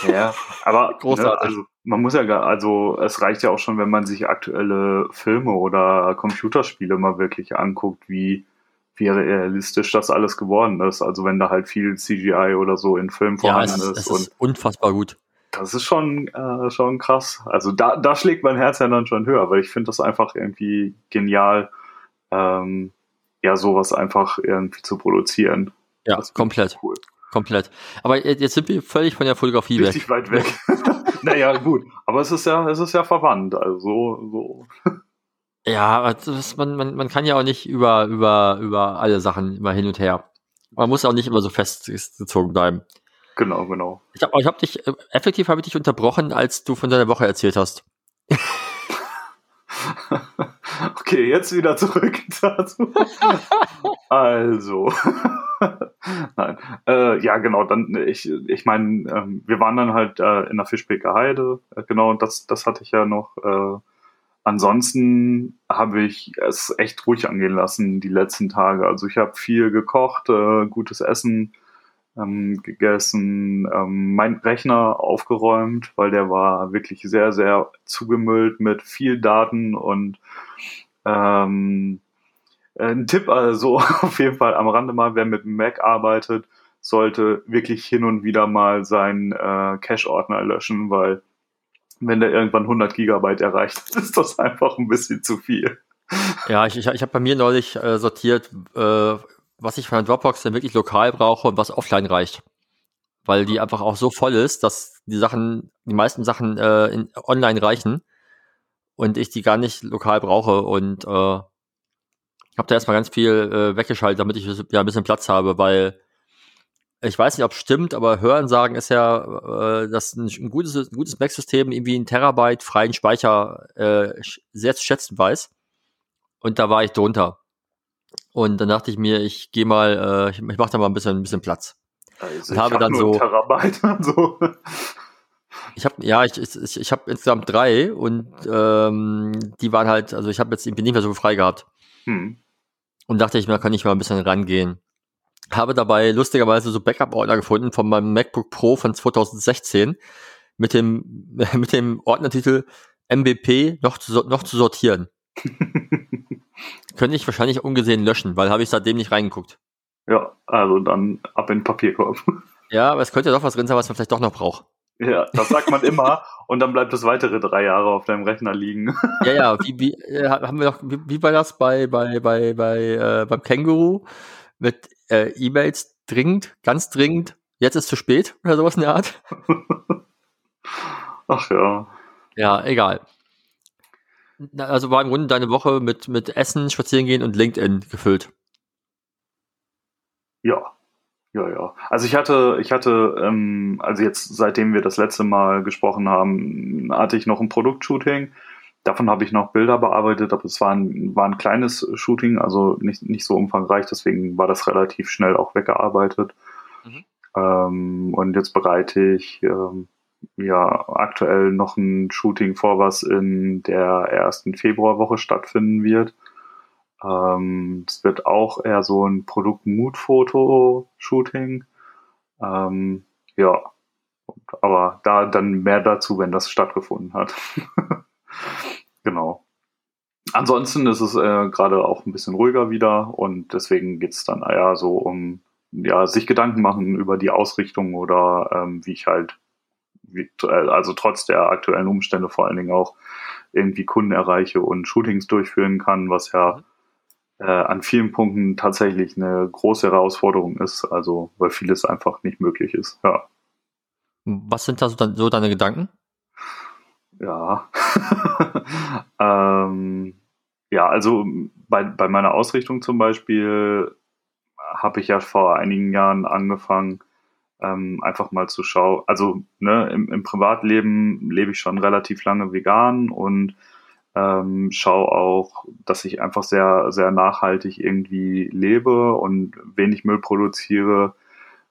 Ja, aber ne, großartig. Ne, also man muss ja gar, also es reicht ja auch schon, wenn man sich aktuelle Filme oder Computerspiele mal wirklich anguckt, wie, wie realistisch das alles geworden ist. Also wenn da halt viel CGI oder so in Filmen vorhanden ja, es, ist. Es ist unfassbar gut. Das ist schon, äh, schon krass. Also da, da schlägt mein Herz ja dann schon höher, weil ich finde das einfach irgendwie genial, ähm, ja, sowas einfach irgendwie zu produzieren. Ja, komplett. Cool. komplett. Aber jetzt sind wir völlig von der Fotografie Richtig weg. weit weg. naja, gut. Aber es ist ja, es ist ja verwandt. Also so. Ja, das, man, man, man kann ja auch nicht über, über, über alle Sachen immer hin und her. Man muss auch nicht immer so festgezogen bleiben. Genau, genau. Ich habe ich hab dich, äh, effektiv habe ich dich unterbrochen, als du von deiner Woche erzählt hast. okay, jetzt wieder zurück dazu. also. Nein. Äh, ja, genau, dann, ich, ich meine, ähm, wir waren dann halt äh, in der Fischbeker Heide, äh, genau, und das, das hatte ich ja noch. Äh, ansonsten habe ich es echt ruhig angehen lassen die letzten Tage. Also ich habe viel gekocht, äh, gutes Essen ähm, gegessen, ähm, mein Rechner aufgeräumt, weil der war wirklich sehr, sehr zugemüllt mit viel Daten und ähm, ein Tipp also auf jeden Fall am Rande mal, wer mit Mac arbeitet, sollte wirklich hin und wieder mal seinen äh, Cache-Ordner löschen, weil wenn der irgendwann 100 Gigabyte erreicht, ist das einfach ein bisschen zu viel. Ja, ich, ich, ich habe bei mir neulich äh, sortiert, äh, was ich von der Dropbox denn wirklich lokal brauche und was offline reicht. Weil die einfach auch so voll ist, dass die Sachen, die meisten Sachen äh, in, online reichen und ich die gar nicht lokal brauche und äh, habe da erstmal ganz viel äh, weggeschaltet, damit ich ja ein bisschen Platz habe, weil ich weiß nicht, ob es stimmt, aber Hören sagen ist ja, äh, dass ein, ein gutes, ein gutes Mac-System irgendwie einen Terabyte freien Speicher äh, sehr zu schätzen weiß. Und da war ich drunter. Und dann dachte ich mir, ich gehe mal, äh, ich, ich mache da mal ein bisschen, ein bisschen Platz. Also und habe hab dann so. Terabyte so. Ich habe ja, ich, ich, ich habe insgesamt drei und ähm, die waren halt, also ich habe jetzt irgendwie nicht mehr so frei gehabt. Hm. Und dachte ich, da kann ich mal ein bisschen rangehen. Habe dabei lustigerweise so Backup-Ordner gefunden von meinem MacBook Pro von 2016 mit dem, mit dem Ordnertitel MVP noch zu, noch zu sortieren. Könnte ich wahrscheinlich ungesehen löschen, weil habe ich seitdem nicht reingeguckt. Ja, also dann ab in den Papierkorb. Ja, aber es könnte ja doch was drin sein, was man vielleicht doch noch braucht. Ja, das sagt man immer und dann bleibt es weitere drei Jahre auf deinem Rechner liegen. Ja, ja, wie, wie äh, haben wir noch, wie, wie war das bei, bei, bei, bei äh, beim Känguru mit äh, E-Mails dringend, ganz dringend, jetzt ist zu spät oder sowas in der Art? Ach ja. Ja, egal. Also war im Grunde deine Woche mit, mit Essen, Spazierengehen und LinkedIn gefüllt. Ja, ja, ja. Also ich hatte, ich hatte, ähm, also jetzt seitdem wir das letzte Mal gesprochen haben, hatte ich noch ein Produktshooting. Davon habe ich noch Bilder bearbeitet, aber es war ein, war ein kleines Shooting, also nicht, nicht so umfangreich, deswegen war das relativ schnell auch weggearbeitet. Mhm. Ähm, und jetzt bereite ich ähm, ja aktuell noch ein Shooting vor, was in der ersten Februarwoche stattfinden wird. Ähm, es wird auch eher so ein Produkt-Mood-Foto-Shooting. Ähm, ja, aber da dann mehr dazu, wenn das stattgefunden hat. genau. Ansonsten ist es äh, gerade auch ein bisschen ruhiger wieder und deswegen geht es dann eher so um ja, sich Gedanken machen über die Ausrichtung oder ähm, wie ich halt also trotz der aktuellen Umstände vor allen Dingen auch irgendwie Kunden erreiche und Shootings durchführen kann, was ja äh, an vielen Punkten tatsächlich eine große Herausforderung ist, also weil vieles einfach nicht möglich ist. Ja. Was sind da so, de so deine Gedanken? Ja. ähm, ja, also bei, bei meiner Ausrichtung zum Beispiel habe ich ja vor einigen Jahren angefangen, ähm, einfach mal zu schauen. Also ne, im, im Privatleben lebe ich schon relativ lange vegan und ähm, schaue auch, dass ich einfach sehr, sehr nachhaltig irgendwie lebe und wenig Müll produziere,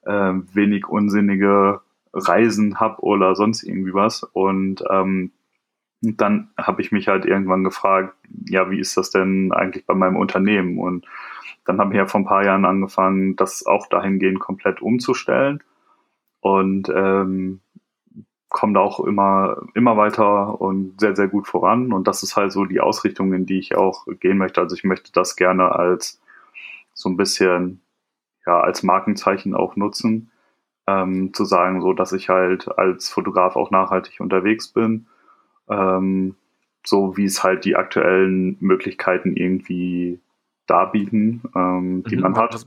äh, wenig unsinnige Reisen habe oder sonst irgendwie was. Und ähm, dann habe ich mich halt irgendwann gefragt, ja, wie ist das denn eigentlich bei meinem Unternehmen? Und dann habe ich ja vor ein paar Jahren angefangen, das auch dahingehend komplett umzustellen und ähm, komme da auch immer, immer weiter und sehr, sehr gut voran. Und das ist halt so die Ausrichtung, in die ich auch gehen möchte. Also ich möchte das gerne als so ein bisschen, ja, als Markenzeichen auch nutzen, ähm, zu sagen, so dass ich halt als Fotograf auch nachhaltig unterwegs bin. Ähm, so wie es halt die aktuellen Möglichkeiten irgendwie darbieten, ähm, die mhm. man hat.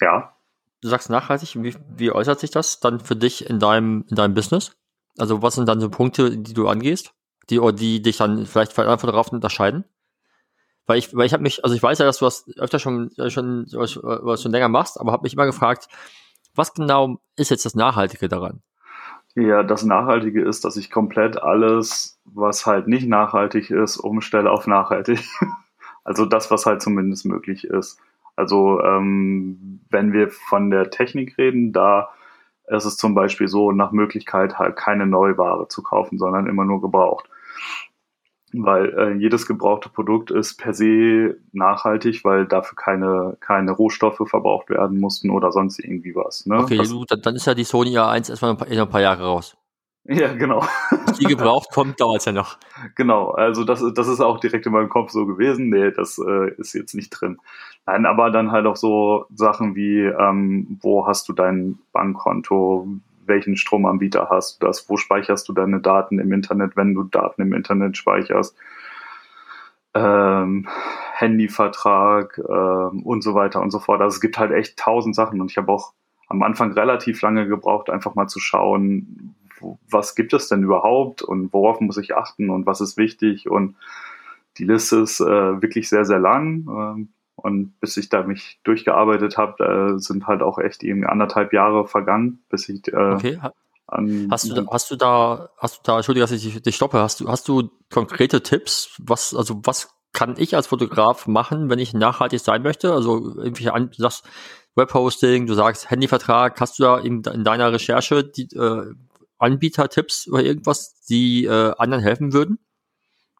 Ja. Du sagst nachhaltig, wie, wie äußert sich das dann für dich in deinem, in deinem Business? Also was sind dann so Punkte, die du angehst, die, die dich dann vielleicht von anderen Fotografen unterscheiden? Weil ich, weil ich habe mich, also ich weiß ja, dass du das öfter schon, schon, was schon länger machst, aber habe mich immer gefragt, was genau ist jetzt das Nachhaltige daran? Ja, das Nachhaltige ist, dass ich komplett alles, was halt nicht nachhaltig ist, umstelle auf nachhaltig. Also das, was halt zumindest möglich ist. Also ähm, wenn wir von der Technik reden, da ist es zum Beispiel so, nach Möglichkeit halt keine Neuware zu kaufen, sondern immer nur gebraucht. Weil äh, jedes gebrauchte Produkt ist per se nachhaltig, weil dafür keine, keine Rohstoffe verbraucht werden mussten oder sonst irgendwie was. Ne? Okay, das, dann, dann ist ja die Sony A1 erstmal paar, ein paar Jahre raus. Ja, genau. Die gebraucht kommt, dauert es ja noch. Genau, also das, das ist auch direkt in meinem Kopf so gewesen. Nee, das äh, ist jetzt nicht drin. Nein, aber dann halt auch so Sachen wie, ähm, wo hast du dein Bankkonto, welchen Stromanbieter hast du das, wo speicherst du deine Daten im Internet, wenn du Daten im Internet speicherst, ähm, Handyvertrag ähm, und so weiter und so fort. Also es gibt halt echt tausend Sachen und ich habe auch am Anfang relativ lange gebraucht, einfach mal zu schauen, was gibt es denn überhaupt und worauf muss ich achten und was ist wichtig und die Liste ist äh, wirklich sehr, sehr lang. Äh, und bis ich da mich durchgearbeitet habe, äh, sind halt auch echt irgendwie anderthalb Jahre vergangen, bis ich äh, okay. An, hast du, da, hast du da, hast du da, Entschuldige, dass ich dich stoppe, hast du, hast du konkrete Tipps? Was, also was kann ich als Fotograf machen, wenn ich nachhaltig sein möchte? Also irgendwie an, du sagst Webhosting, du sagst Handyvertrag, hast du da in, in deiner Recherche die, äh, Anbietertipps oder irgendwas, die äh, anderen helfen würden?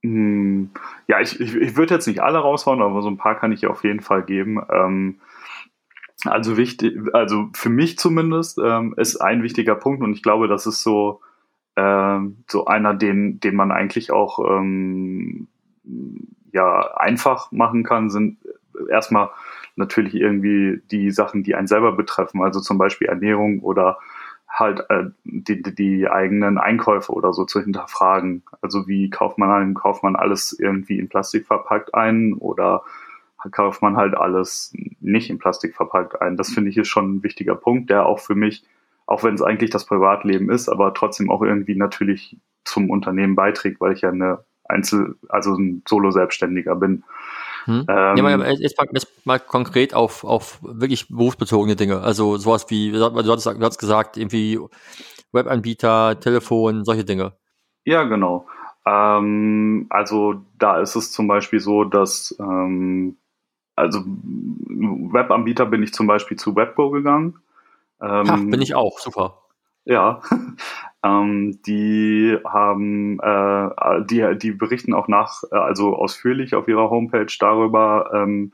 Hm, ja, ich, ich, ich würde jetzt nicht alle raushauen, aber so ein paar kann ich auf jeden Fall geben. Ähm, also wichtig, also für mich zumindest ähm, ist ein wichtiger Punkt und ich glaube, das ist so, ähm, so einer, den, den man eigentlich auch ähm, ja einfach machen kann, sind erstmal natürlich irgendwie die Sachen, die einen selber betreffen, also zum Beispiel Ernährung oder halt äh, die, die eigenen Einkäufe oder so zu hinterfragen. Also wie kauft man ein, kauft man alles irgendwie in Plastik verpackt ein oder kauft man halt alles nicht in Plastik verpackt ein. Das finde ich ist schon ein wichtiger Punkt, der auch für mich, auch wenn es eigentlich das Privatleben ist, aber trotzdem auch irgendwie natürlich zum Unternehmen beiträgt, weil ich ja eine Einzel, also ein Solo-Selbstständiger bin. Hm. Ähm, ja, mal, jetzt, mal, jetzt mal konkret auf, auf wirklich berufsbezogene Dinge. Also sowas wie, du hattest, du hattest gesagt, irgendwie Webanbieter, Telefon, solche Dinge. Ja, genau. Ähm, also da ist es zum Beispiel so, dass ähm, also Webanbieter bin ich zum Beispiel zu Webgo gegangen. Ähm, ha, bin ich auch, super. Ja, ähm, die haben, äh, die, die berichten auch nach, äh, also ausführlich auf ihrer Homepage darüber, ähm,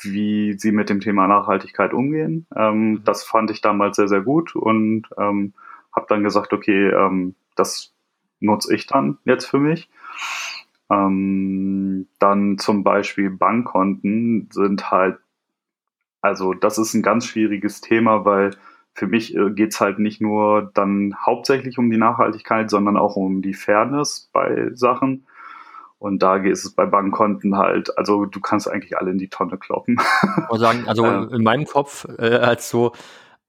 wie sie mit dem Thema Nachhaltigkeit umgehen. Ähm, mhm. das fand ich damals sehr, sehr gut und ähm, habe dann gesagt, okay, ähm, das nutze ich dann jetzt für mich. Ähm, dann zum Beispiel Bankkonten sind halt, also das ist ein ganz schwieriges Thema, weil für mich äh, geht's halt nicht nur dann hauptsächlich um die Nachhaltigkeit, sondern auch um die Fairness bei Sachen. Und da ist es bei Bankkonten halt, also du kannst eigentlich alle in die Tonne kloppen. Ich sagen, also in meinem Kopf äh, als so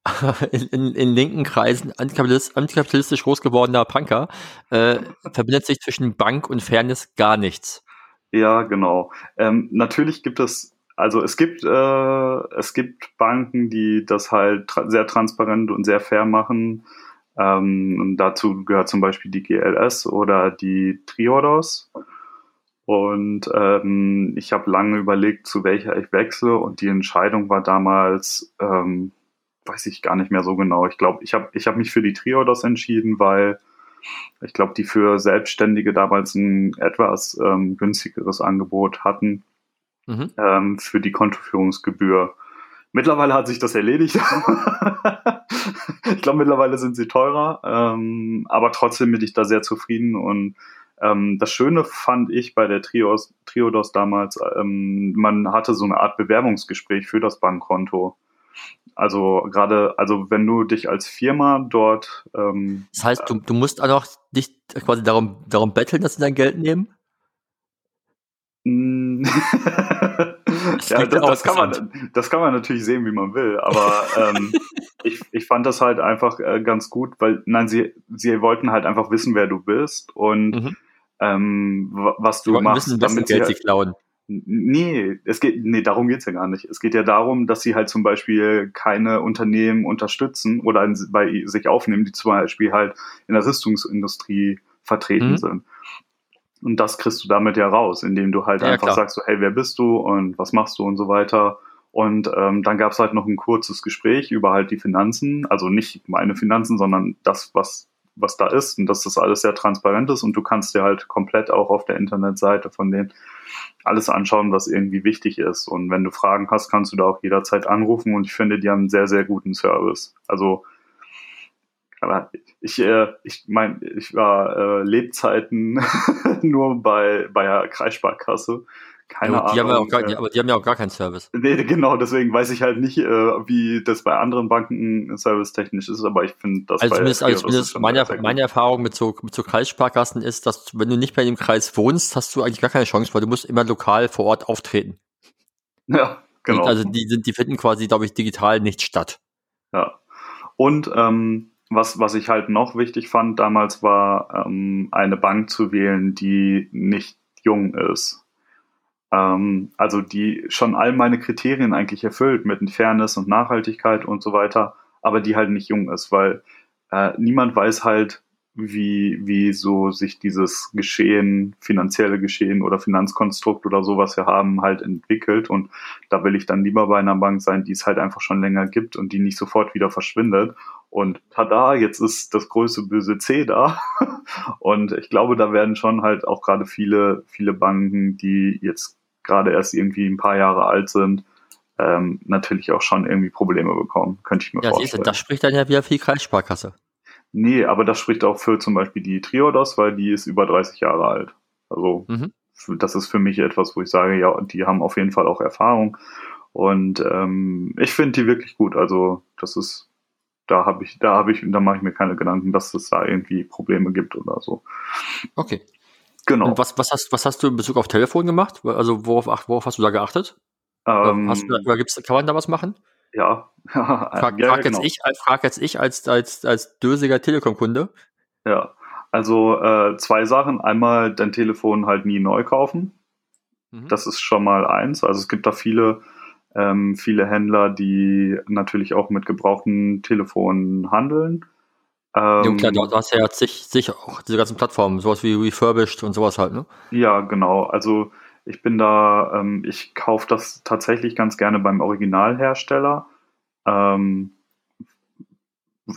in, in, in linken Kreisen antikapitalistisch, antikapitalistisch groß gewordener Punker äh, verbindet sich zwischen Bank und Fairness gar nichts. Ja, genau. Ähm, natürlich gibt es also es gibt, äh, es gibt Banken, die das halt tra sehr transparent und sehr fair machen. Ähm, und dazu gehört zum Beispiel die GLS oder die Triodos. Und ähm, ich habe lange überlegt, zu welcher ich wechsle. Und die Entscheidung war damals, ähm, weiß ich gar nicht mehr so genau. Ich glaube, ich habe ich hab mich für die Triodos entschieden, weil ich glaube, die für Selbstständige damals ein etwas ähm, günstigeres Angebot hatten mhm. ähm, für die Kontoführungsgebühr. Mittlerweile hat sich das erledigt. ich glaube, mittlerweile sind sie teurer, ähm, aber trotzdem bin ich da sehr zufrieden. Und ähm, das Schöne fand ich bei der Trios, Triodos damals, ähm, man hatte so eine Art Bewerbungsgespräch für das Bankkonto. Also gerade, also wenn du dich als Firma dort. Ähm, das heißt, du, du musst auch noch dich quasi darum, darum betteln, dass sie dein Geld nehmen? Das, ja, das, das, kann man, das kann man natürlich sehen, wie man will, aber ähm, ich, ich fand das halt einfach äh, ganz gut, weil, nein, sie, sie wollten halt einfach wissen, wer du bist und Mhm. ähm, wa- was du machst, wissen, damit sie Geld halt, sie klauen. Nee, es geht, nee, darum geht's ja gar nicht. Es geht ja darum, dass sie halt zum Beispiel keine Unternehmen unterstützen oder bei sich aufnehmen, die zum Beispiel halt in der Rüstungsindustrie vertreten Mhm. sind. Und das kriegst du damit ja raus, indem du halt Ja, einfach klar. sagst, so, hey, wer bist du und was machst du und so weiter. Und ähm, dann gab's halt noch ein kurzes Gespräch über halt die Finanzen, also nicht meine Finanzen, sondern das, was, was da ist und dass das alles sehr transparent ist und du kannst dir halt komplett auch auf der Internetseite von denen alles anschauen, was irgendwie wichtig ist. Und wenn du Fragen hast, kannst du da auch jederzeit anrufen und ich finde, die haben einen sehr, sehr guten Service. Also ich, äh, ich mein, ich war äh, Lebzeiten nur bei, bei der Kreissparkasse. Keine Ja, die haben ja Ahnung. auch gar, äh, die, aber die haben ja auch gar keinen Service. Nee, genau, deswegen weiß ich halt nicht, äh, wie das bei anderen Banken servicetechnisch ist, aber ich finde das Also bei zumindest, also zumindest meine, meine Erfahrung mit so, mit so Kreissparkassen ist, dass wenn du nicht bei dem Kreis wohnst, hast du eigentlich gar keine Chance, weil du musst immer lokal vor Ort auftreten. Ja, genau. Also die sind, die finden quasi, glaube ich, digital nicht statt. Ja. Und ähm, was, was ich halt noch wichtig fand damals war, ähm, eine Bank zu wählen, die nicht jung ist. Ähm, also die schon all meine Kriterien eigentlich erfüllt mit Fairness und Nachhaltigkeit und so weiter, aber die halt nicht jung ist, weil äh, niemand weiß halt, wie, wie so sich dieses Geschehen, finanzielle Geschehen oder Finanzkonstrukt oder so, was wir haben, halt entwickelt. Und da will ich dann lieber bei einer Bank sein, die es halt einfach schon länger gibt und die nicht sofort wieder verschwindet. Und tada, jetzt ist das größte böse C da. Und ich glaube, da werden schon halt auch gerade viele, viele Banken, die jetzt gerade erst irgendwie ein paar Jahre alt sind, ähm, natürlich auch schon irgendwie Probleme bekommen. Könnte ich mir Ja, vorstellen. das spricht dann ja wieder für die Kreissparkasse. Nee, aber das spricht auch für zum Beispiel die Triodos, weil die ist über 30 Jahre alt. Also Mhm. das ist für mich etwas, wo ich sage, ja, die haben auf jeden Fall auch Erfahrung. Und ähm, ich finde die wirklich gut. Also das ist, da habe ich, da habe ich, da mache ich mir keine Gedanken, dass es da irgendwie Probleme gibt oder so. Okay. Genau. Und was, was, hast, was hast du in Bezug auf Telefon gemacht? Also worauf, worauf hast du da geachtet? Ähm, hast du, oder gibt's, kann man da was machen? ja, Frag, ja, frag, genau. jetzt ich, frag jetzt ich als, als, als dösiger Telekom-Kunde. Ja, also äh, zwei Sachen. Einmal dein Telefon halt nie neu kaufen. Mhm. Das ist schon mal eins. Also es gibt da viele, ähm, viele Händler, die natürlich auch mit gebrauchten Telefonen handeln. ja, Ähm, klar, du du hast ja sich, sich auch diese ganzen Plattformen, sowas wie Refurbished und sowas halt, ne? ja, genau. Also ich bin da, ähm, ich kaufe das tatsächlich ganz gerne beim Originalhersteller. Ähm,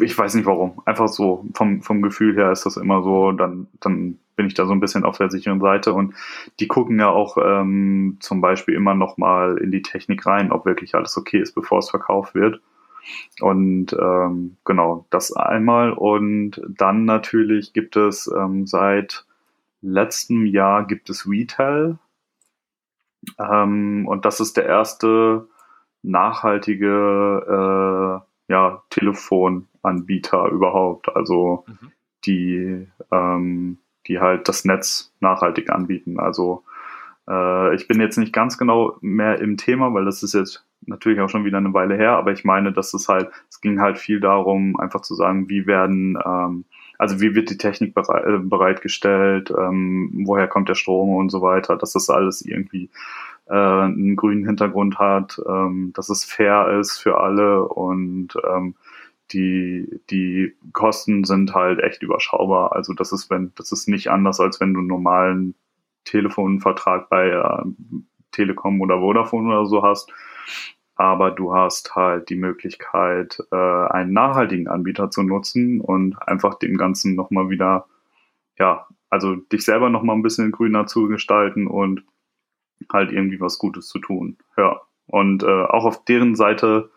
ich weiß nicht warum. Einfach so, vom, vom Gefühl her ist das immer so, dann, dann bin ich da so ein bisschen auf der sicheren Seite und die gucken ja auch ähm, zum Beispiel immer noch mal in die Technik rein, ob wirklich alles okay ist, bevor es verkauft wird. Und ähm, genau, das einmal. Und dann natürlich gibt es ähm, seit letztem Jahr gibt es Retail. Ähm, und das ist der erste nachhaltige äh, ja, Telefonanbieter überhaupt. Also Mhm. die, ähm, die halt das Netz nachhaltig anbieten. Also äh, ich bin jetzt nicht ganz genau mehr im Thema, weil das ist jetzt natürlich auch schon wieder eine Weile her, aber ich meine, dass es halt, es ging halt viel darum, einfach zu sagen, wie werden, ähm, also wie wird die Technik bereit, äh, bereitgestellt, ähm, woher kommt der Strom und so weiter, dass das alles irgendwie äh, einen grünen Hintergrund hat, ähm, dass es fair ist für alle und ähm, die, die Kosten sind halt echt überschaubar. Also das ist, wenn, das ist nicht anders, als wenn du einen normalen Telefonvertrag bei äh, Telekom oder Vodafone oder so hast. Aber du hast halt die Möglichkeit, äh, einen nachhaltigen Anbieter zu nutzen und einfach dem Ganzen nochmal wieder, ja, also dich selber nochmal ein bisschen grüner zu gestalten und halt irgendwie was Gutes zu tun. Ja. Und äh, auch auf deren Seite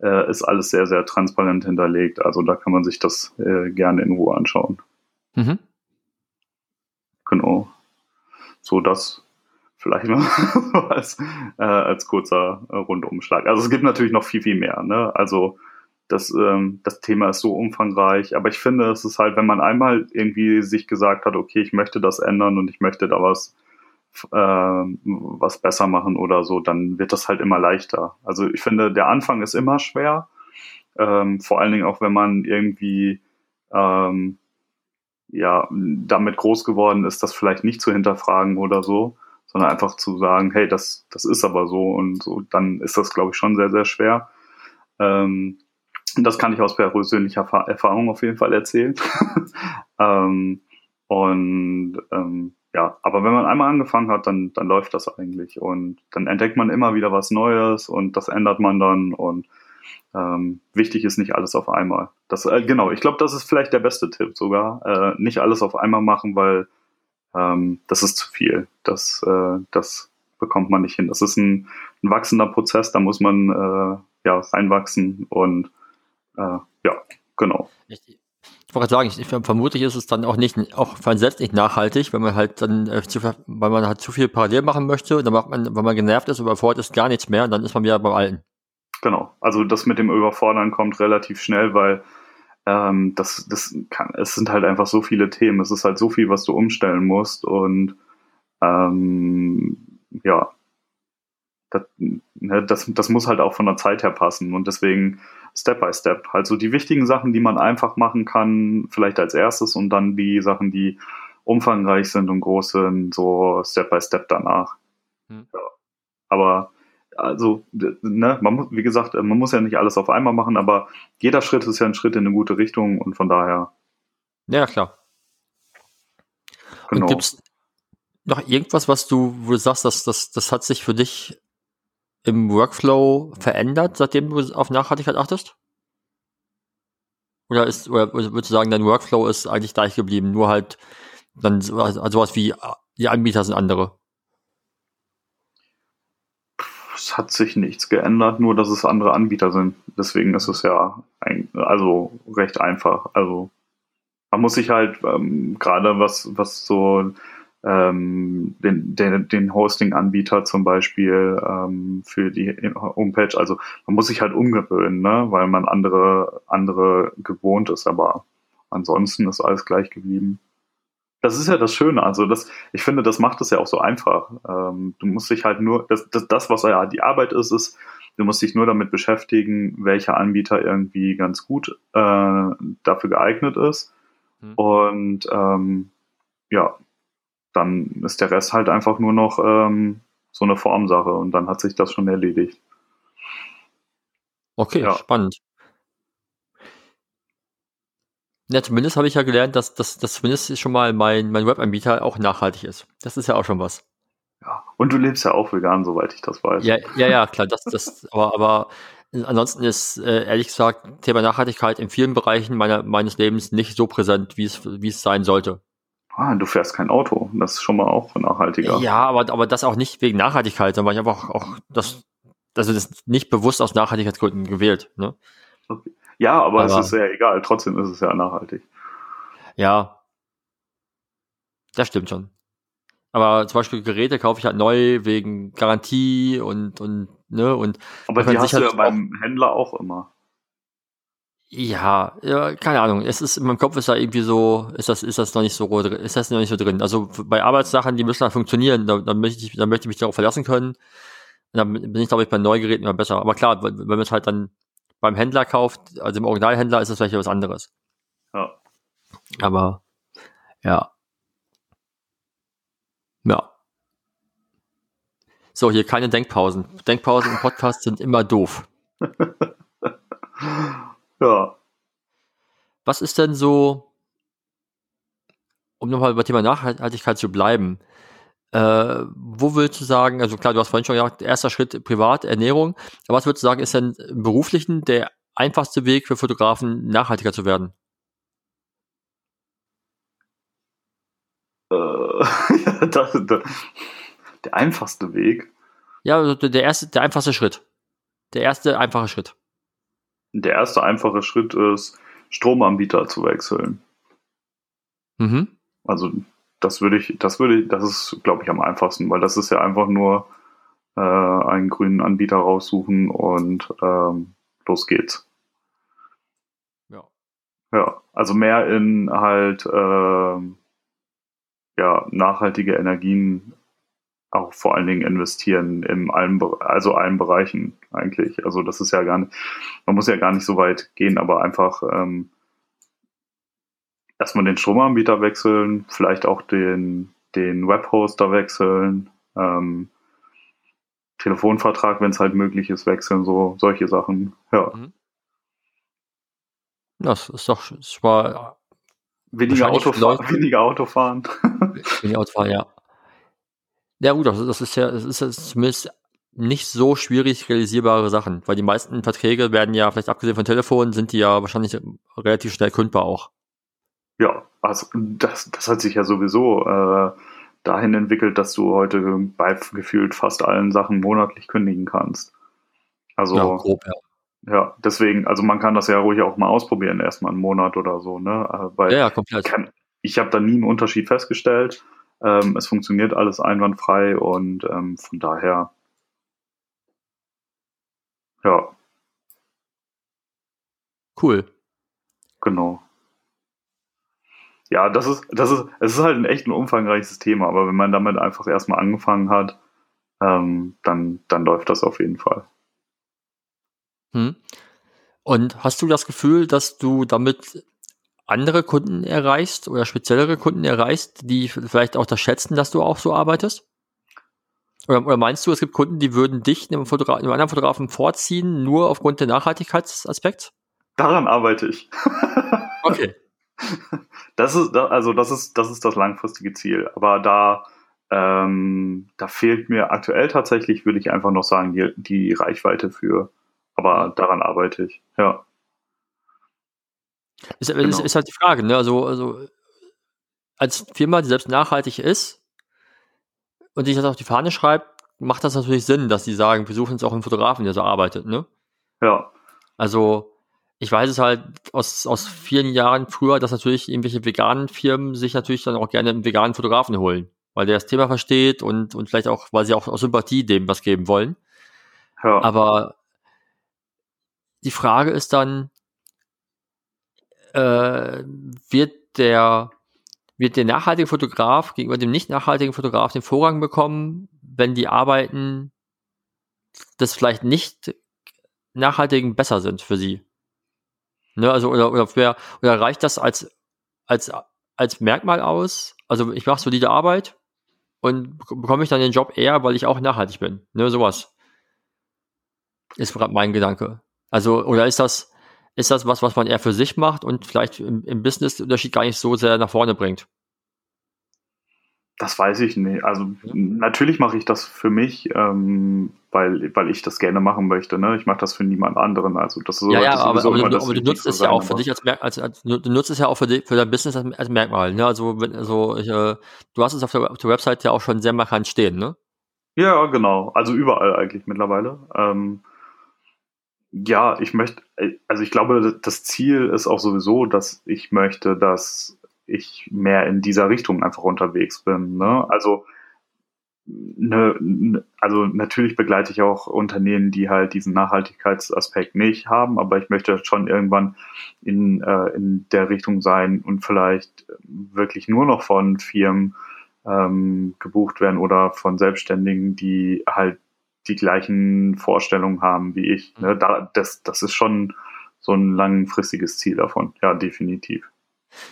äh, ist alles sehr, sehr transparent hinterlegt. Also da kann man sich das äh, gerne in Ruhe anschauen. Mhm. Genau. So das vielleicht mal als, äh, als kurzer äh, Rundumschlag. Also es gibt natürlich noch viel, viel mehr. Ne? Also das, ähm, das Thema ist so umfangreich, aber ich finde, es ist halt, wenn man einmal irgendwie sich gesagt hat, okay, ich möchte das ändern und ich möchte da was äh, was besser machen oder so, dann wird das halt immer leichter. Also ich finde, der Anfang ist immer schwer, ähm, vor allen Dingen auch wenn man irgendwie ähm, ja damit groß geworden ist, das vielleicht nicht zu hinterfragen oder so, sondern einfach zu sagen, hey, das das ist aber so und so, dann ist das glaube ich schon sehr sehr schwer. Ähm, das kann ich aus persönlicher Erfahrung auf jeden Fall erzählen. ähm, und ähm, ja, aber wenn man einmal angefangen hat, dann, dann läuft das eigentlich. Und dann entdeckt man immer wieder was Neues und das ändert man dann. Und ähm, wichtig ist nicht alles auf einmal. Das, äh, genau, ich glaube, das ist vielleicht der beste Tipp sogar. Äh, nicht alles auf einmal machen, weil ähm, das ist zu viel. Das, äh, das bekommt man nicht hin. Das ist ein, ein wachsender Prozess, da muss man äh, ja reinwachsen und äh, ja, genau. Ich, ich wollte sagen, ich, ich, vermutlich ist es dann auch nicht, auch für einen selbst nicht nachhaltig, wenn man halt dann, äh, zu, weil man halt zu viel parallel machen möchte, dann macht man, wenn man genervt ist, überfordert ist gar nichts mehr und dann ist man wieder beim Alten. Genau. Also das mit dem Überfordern kommt relativ schnell, weil ähm, das, das kann, es sind halt einfach so viele Themen. Es ist halt so viel, was du umstellen musst und ähm, ja, das, ne, das, das muss halt auch von der Zeit her passen und deswegen Step by Step. Also die wichtigen Sachen, die man einfach machen kann, vielleicht als erstes und dann die Sachen, die umfangreich sind und groß sind, so Step by Step danach. Hm. Ja. Aber also, ne, man muss, wie gesagt, man muss ja nicht alles auf einmal machen, aber jeder Schritt ist ja ein Schritt in eine gute Richtung und von daher. Ja, klar. Genau. Und gibt's noch irgendwas, was du, wo du sagst, dass das, das hat sich für dich im Workflow verändert, seitdem du auf Nachhaltigkeit achtest? Oder ist, oder würdest du sagen, dein Workflow ist eigentlich gleich geblieben, nur halt dann also sowas wie die Anbieter sind andere? Es hat sich nichts geändert, nur dass es andere Anbieter sind. Deswegen ist es ja ein, also recht einfach. Also man muss sich halt ähm, gerade was, was so ähm, den, den, den Hosting-Anbieter zum Beispiel ähm, für die Homepage. Also man muss sich halt umgewöhnen, ne? weil man andere, andere gewohnt ist, aber ansonsten ist alles gleich geblieben. Das ist ja das Schöne, also das, ich finde, das macht es ja auch so einfach. Ähm, du musst dich halt nur, das, das, das, was ja die Arbeit ist, ist, du musst dich nur damit beschäftigen, welcher Anbieter irgendwie ganz gut äh, dafür geeignet ist. Mhm. Und ähm, ja, dann ist der Rest halt einfach nur noch ähm, so eine Formsache und dann hat sich das schon erledigt. Okay, ja. spannend. Ja, zumindest habe ich ja gelernt, dass das zumindest schon mal mein, mein Webanbieter auch nachhaltig ist. Das ist ja auch schon was. Ja, und du lebst ja auch vegan, soweit ich das weiß. Ja, ja, ja klar. Das, das, aber, aber ansonsten ist äh, ehrlich gesagt Thema Nachhaltigkeit in vielen Bereichen meiner, meines Lebens nicht so präsent, wie es, wie es sein sollte. Ah, du fährst kein Auto. Das ist schon mal auch nachhaltiger. Ja, aber, aber das auch nicht wegen Nachhaltigkeit, sondern weil ich einfach auch das, also das nicht bewusst aus Nachhaltigkeitsgründen gewählt. Ne? Okay. Ja, aber, aber, es ist ja egal. Trotzdem ist es ja nachhaltig. Ja. Das stimmt schon. Aber zum Beispiel Geräte kaufe ich halt neu wegen Garantie und, und, ne, und. Aber die hast du ja beim Händler auch immer. Ja, ja, keine Ahnung. Es ist in meinem Kopf ist da irgendwie so, ist das, ist das noch nicht so ist das noch nicht so drin. Also bei Arbeitssachen, die müssen halt funktionieren, da, da möchte ich, da möchte ich mich darauf verlassen können. Dann bin ich, glaube ich, bei Neugeräten immer besser. Aber klar, wenn man es halt dann beim Händler kauft, also im Originalhändler, ist das vielleicht was anderes. Ja. Aber ja. Ja. So, hier keine Denkpausen. Denkpausen im Podcast sind immer doof. Ja. Was ist denn so, um nochmal über Thema Nachhaltigkeit zu bleiben, äh, wo würdest du sagen, also klar, du hast vorhin schon gesagt, erster Schritt privat, Ernährung, aber was würdest du sagen, ist denn im beruflichen der einfachste Weg für Fotografen, nachhaltiger zu werden? Äh, ja, das, das, der einfachste Weg? Ja, also der erste, der einfachste Schritt. Der erste einfache Schritt der erste einfache Schritt ist, Stromanbieter zu wechseln. Mhm. Also das würde ich, das würde ich, das ist, glaube ich, am einfachsten, weil das ist ja einfach nur äh, einen grünen Anbieter raussuchen und ähm, los geht's. Ja. Ja, also mehr in halt äh, ja, nachhaltige Energien auch vor allen Dingen investieren in allen, also allen Bereichen eigentlich. Also das ist ja gar nicht, man muss ja gar nicht so weit gehen, aber einfach ähm, erstmal den Stromanbieter wechseln, vielleicht auch den, den Webhoster wechseln, ähm, Telefonvertrag, wenn es halt möglich ist, wechseln, so solche Sachen. Ja. Mhm. Das ist doch schon mal weniger, Autofahr weniger Autofahren. weniger Autofahren, ja. Ja gut, das, ist ja, das ist ja zumindest nicht so schwierig realisierbare Sachen, weil die meisten Verträge werden ja, vielleicht abgesehen von Telefon, sind die ja wahrscheinlich relativ schnell kündbar auch. Ja, also das, das hat sich ja sowieso äh, dahin entwickelt, dass du heute bei gefühlt fast allen Sachen monatlich kündigen kannst. Also ja, grob, ja. Ja, deswegen, also man kann das ja ruhig auch mal ausprobieren, erstmal einen Monat oder so, ne? Äh, weil ja, ja komplett. Kann, ich habe da nie einen Unterschied festgestellt. Ähm, es funktioniert alles einwandfrei und ähm, von daher, ja. Cool. Genau. Ja, das ist, das ist, es ist halt ein echt ein umfangreiches Thema, aber wenn man damit einfach erstmal angefangen hat, ähm, dann, dann läuft das auf jeden Fall. Hm. Und hast du das Gefühl, dass du damit andere Kunden erreichst oder speziellere Kunden erreichst, die vielleicht auch das schätzen, dass du auch so arbeitest? Oder, oder meinst du, es gibt Kunden, die würden dich einem, Fotogra einem anderen Fotografen vorziehen, nur aufgrund der Nachhaltigkeitsaspekts? Daran arbeite ich. okay. Das ist, also das ist, das ist das langfristige Ziel. Aber da, ähm, da fehlt mir aktuell tatsächlich, würde ich einfach noch sagen, die, die Reichweite für. Aber daran arbeite ich, ja. Ist, genau. ist, ist halt die Frage, ne? Also, also als Firma, die selbst nachhaltig ist und sich das auf die Fahne schreibt, macht das natürlich Sinn, dass sie sagen, wir suchen jetzt auch einen Fotografen, der so arbeitet, ne? Ja. Also, ich weiß es halt aus, aus vielen Jahren früher, dass natürlich irgendwelche veganen Firmen sich natürlich dann auch gerne einen veganen Fotografen holen, weil der das Thema versteht und, und vielleicht auch, weil sie auch aus Sympathie dem was geben wollen. Ja. Aber die Frage ist dann, äh, wird der wird der nachhaltige Fotograf gegenüber dem nicht nachhaltigen Fotograf den Vorrang bekommen, wenn die Arbeiten des vielleicht nicht nachhaltigen besser sind für sie? Ne, also oder oder, wer, oder reicht das als als als Merkmal aus? Also ich mache solide Arbeit und bekomme ich dann den Job eher, weil ich auch nachhaltig bin. Ne, sowas ist gerade mein Gedanke. Also oder ist das ist das was, was man eher für sich macht und vielleicht im, im Business Unterschied gar nicht so sehr nach vorne bringt? Das weiß ich nicht. Also natürlich mache ich das für mich, ähm, weil, weil ich das gerne machen möchte. Ne? Ich mache das für niemand anderen. Also das ist ja, ja, aber, aber, du, aber du nutzt es ja auch für dich als, Merk als, als, du nutzt es ja auch für, die, für dein Business als, als Merkmal. Ne? Also, wenn, also ich, äh, du hast es auf der, auf der Website ja auch schon sehr markant stehen, ne? Ja, genau. Also überall eigentlich mittlerweile. Ähm, ja, ich möchte, also ich glaube, das Ziel ist auch sowieso, dass ich möchte, dass ich mehr in dieser Richtung einfach unterwegs bin. Ne? Also, ne, ne, also natürlich begleite ich auch Unternehmen, die halt diesen Nachhaltigkeitsaspekt nicht haben, aber ich möchte schon irgendwann in, äh, in der Richtung sein und vielleicht wirklich nur noch von Firmen ähm, gebucht werden oder von Selbstständigen, die halt die gleichen Vorstellungen haben wie ich. Ne? Mhm. Da, das, das ist schon so ein langfristiges Ziel davon. Ja, definitiv.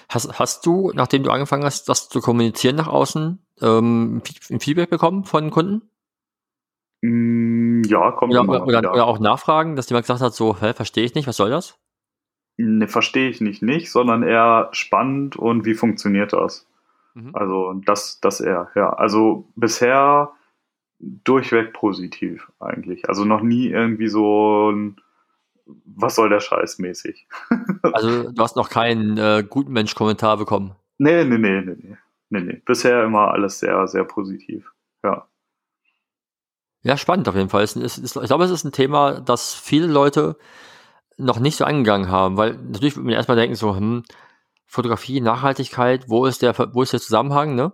Hast, hast du, nachdem du angefangen hast, das zu kommunizieren nach außen, ähm, ein Feedback bekommen von Kunden? Mm, ja, kommt oder, immer, oder, ja. oder auch Nachfragen, dass jemand gesagt hat, so, hä, verstehe ich nicht, was soll das? Ne, verstehe ich nicht, nicht, sondern eher spannend und wie funktioniert das? Mhm. Also das, das eher, ja. Also bisher durchweg positiv eigentlich. Also noch nie irgendwie so ein was soll der Scheiß mäßig. also du hast noch keinen äh, guten Mensch-Kommentar bekommen. Nee, nee, nee, nee, nee. Nee, nee. Bisher immer alles sehr, sehr positiv. Ja. Ja, spannend auf jeden Fall. Es ist, ich glaube, es ist ein Thema, das viele Leute noch nicht so angegangen haben, weil natürlich würde man erstmal denken, so, hm, Fotografie, Nachhaltigkeit, wo ist der, wo ist der Zusammenhang, ne?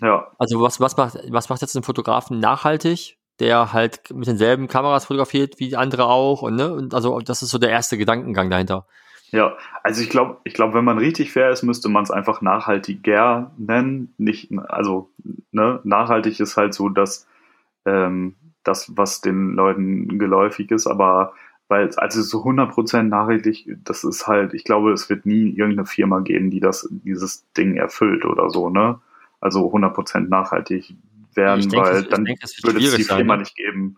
Ja. Also was, was macht, was macht jetzt ein Fotografen nachhaltig, der halt mit denselben Kameras fotografiert wie andere auch und ne, und also das ist so der erste Gedankengang dahinter. Ja, also ich glaube, ich glaube, wenn man richtig fair ist, müsste man es einfach nachhaltiger nennen. Nicht, also ne, nachhaltig ist halt so, dass ähm, das, was den Leuten geläufig ist, aber weil also so 100% nachhaltig, das ist halt, ich glaube, es wird nie irgendeine Firma geben, die das dieses Ding erfüllt oder so, ne? Also 100% nachhaltig werden, denke, weil dann denke, es würde es die Firma sein, ne? nicht geben.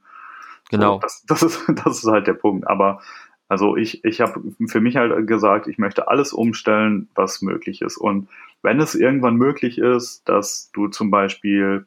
Genau. Das, das, ist, das ist halt der Punkt. Aber also ich, ich habe für mich halt gesagt, ich möchte alles umstellen, was möglich ist. Und wenn es irgendwann möglich ist, dass du zum Beispiel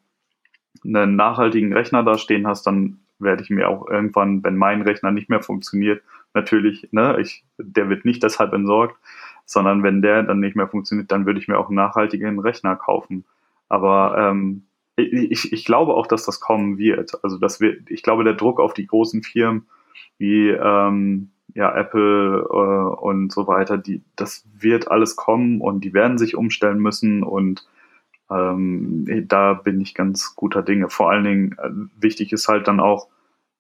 einen nachhaltigen Rechner da stehen hast, dann werde ich mir auch irgendwann, wenn mein Rechner nicht mehr funktioniert, natürlich, ne, ich, der wird nicht deshalb entsorgt, sondern wenn der dann nicht mehr funktioniert, dann würde ich mir auch einen nachhaltigen Rechner kaufen. Aber ähm, ich, ich glaube auch, dass das kommen wird. Also das wird, ich glaube, der Druck auf die großen Firmen wie ähm, ja, Apple äh, und so weiter, die, das wird alles kommen und die werden sich umstellen müssen und ähm, da bin ich ganz guter Dinge. Vor allen Dingen äh, wichtig ist halt dann auch,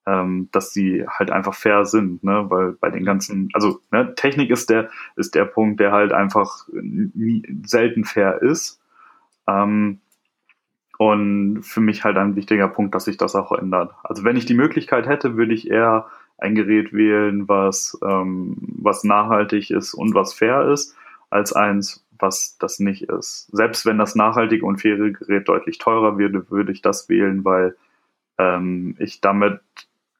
ähm, dass sie halt einfach fair sind, ne? Weil bei den ganzen, also ne, Technik ist der ist der Punkt, der halt einfach nie, selten fair ist. Ähm, und für mich halt ein wichtiger Punkt, dass sich das auch ändert. Also wenn ich die Möglichkeit hätte, würde ich eher ein Gerät wählen, was, ähm, was nachhaltig ist und was fair ist, als eins, was das nicht ist. Selbst wenn das nachhaltige und faire Gerät deutlich teurer würde, würde ich das wählen, weil ähm, ich damit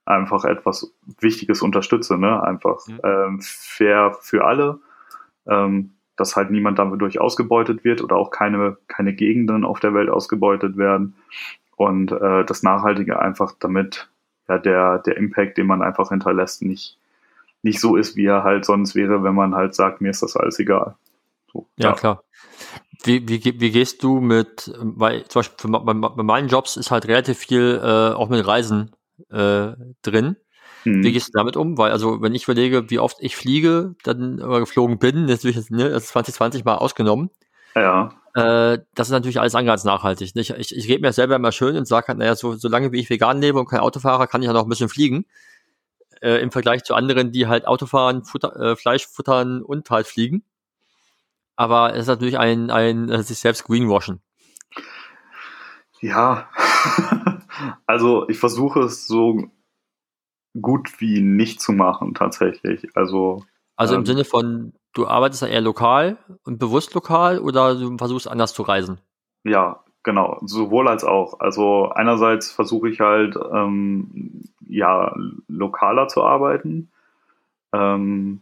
einfach etwas Wichtiges unterstütze, ne? Einfach mhm. ähm, fair für alle, ähm, dass halt niemand dadurch ausgebeutet wird oder auch keine, keine Gegenden auf der Welt ausgebeutet werden und äh, das Nachhaltige einfach damit ja, der, der Impact, den man einfach hinterlässt, nicht, nicht so ist, wie er halt sonst wäre, wenn man halt sagt, mir ist das alles egal. So, ja, ja, klar. Wie, wie, wie gehst du mit, weil zum Beispiel bei, bei meinen Jobs ist halt relativ viel äh, auch mit Reisen äh, drin. Hm. Wie gehst du damit um? Weil, also, wenn ich überlege, wie oft ich fliege, dann oder geflogen bin, das ist ne, das 2020 mal ausgenommen. Ja. Äh, das ist natürlich alles andere als nachhaltig. Ich, ich, ich rede mir selber immer schön und sage halt, naja, so, solange wie ich vegan lebe und kein Autofahrer, kann ich ja noch ein bisschen fliegen. Äh, Im Vergleich zu anderen, die halt Auto fahren, Futter, äh, Fleisch futtern und halt fliegen. Aber es ist natürlich ein, ein äh, sich selbst greenwashen. Ja, also ich versuche es so gut wie nicht zu machen tatsächlich. Also also ähm, im Sinne von du arbeitest da eher lokal und bewusst lokal oder du versuchst anders zu reisen? Ja, genau, sowohl als auch. Also einerseits versuche ich halt ähm, ja lokaler zu arbeiten, ähm,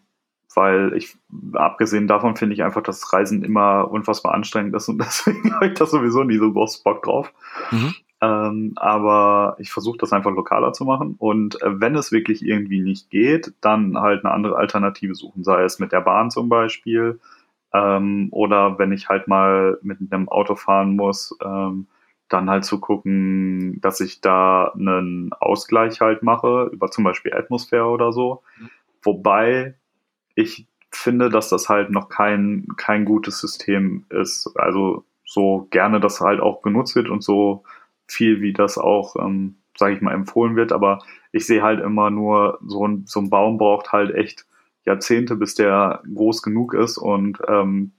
weil ich abgesehen davon finde ich einfach, dass Reisen immer unfassbar anstrengend ist und deswegen habe ich da sowieso nie so groß Bock drauf. Mhm. Ähm, aber ich versuche das einfach lokaler zu machen. Und äh, wenn es wirklich irgendwie nicht geht, dann halt eine andere Alternative suchen, sei es mit der Bahn zum Beispiel. Ähm, oder wenn ich halt mal mit einem Auto fahren muss, ähm, dann halt zu gucken, dass ich da einen Ausgleich halt mache, über zum Beispiel Atmosphäre oder so. Mhm. Wobei ich finde, dass das halt noch kein, kein gutes System ist. Also so gerne das halt auch genutzt wird und so viel, wie das auch, ähm, sage ich mal, empfohlen wird. Aber ich sehe halt immer nur, so ein, so ein Baum braucht halt echt Jahrzehnte, bis der groß genug ist und ähm,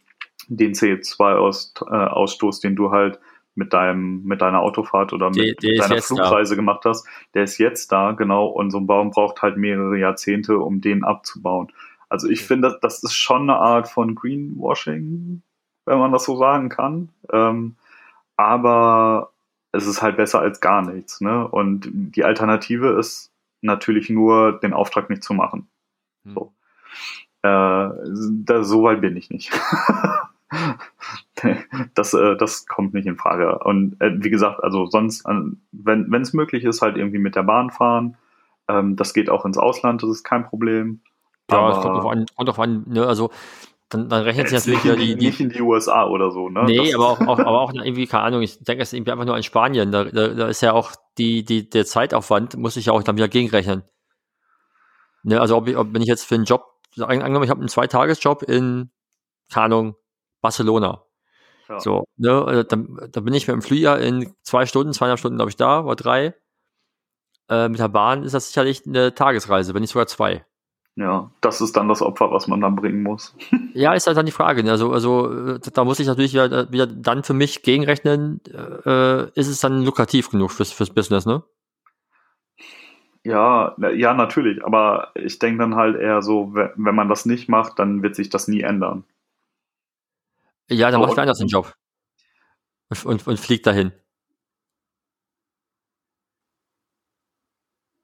den CO2-Ausstoß, den du halt mit deinem, mit deiner Autofahrt oder mit, die, die deiner Flugreise da. gemacht hast, der ist jetzt da, genau, und so ein Baum braucht halt mehrere Jahrzehnte, um den abzubauen. Also ich okay. finde, das ist schon eine Art von Greenwashing, wenn man das so sagen kann. Ähm, aber es ist halt besser als gar nichts. Ne? Und die Alternative ist natürlich nur, den Auftrag nicht zu machen. Hm. So. Äh, da, so weit bin ich nicht. das, äh, das kommt nicht in Frage. Und äh, wie gesagt, also sonst, wenn es möglich ist, halt irgendwie mit der Bahn fahren. Ähm, das geht auch ins Ausland, das ist kein Problem. Ja, es kommt drauf an, kommt drauf an ne? also dann, dann rechnet sich natürlich wieder die, die. Nicht in die USA oder so, ne? Nee, das aber auch, auch, aber auch irgendwie, keine Ahnung, ich denke, es ist irgendwie einfach nur in Spanien. Da, da, da ist ja auch die, die, der Zeitaufwand, muss ich ja auch dann wieder gegenrechnen. Ne, also ob, ich, ob wenn ich jetzt für einen Job, angenommen, ich habe einen Zweitagesjob in, keine Ahnung, Barcelona. Ja. So, ne, also dann, dann bin ich mit dem Flieger in zwei Stunden, zweieinhalb Stunden, glaube ich, da, oder drei. Äh, mit der Bahn ist das sicherlich eine Tagesreise, wenn nicht sogar zwei. Ja, das ist dann das Opfer, was man dann bringen muss. Ja, ist halt dann die Frage. Ne? Also, also da muss ich natürlich wieder, wieder dann für mich gegenrechnen, äh, ist es dann lukrativ genug fürs, fürs Business, ne? Ja, ja, natürlich. Aber ich denke dann halt eher so, wenn man das nicht macht, dann wird sich das nie ändern. Ja, dann so, macht wer anders den Job. Und, und, und fliegt dahin.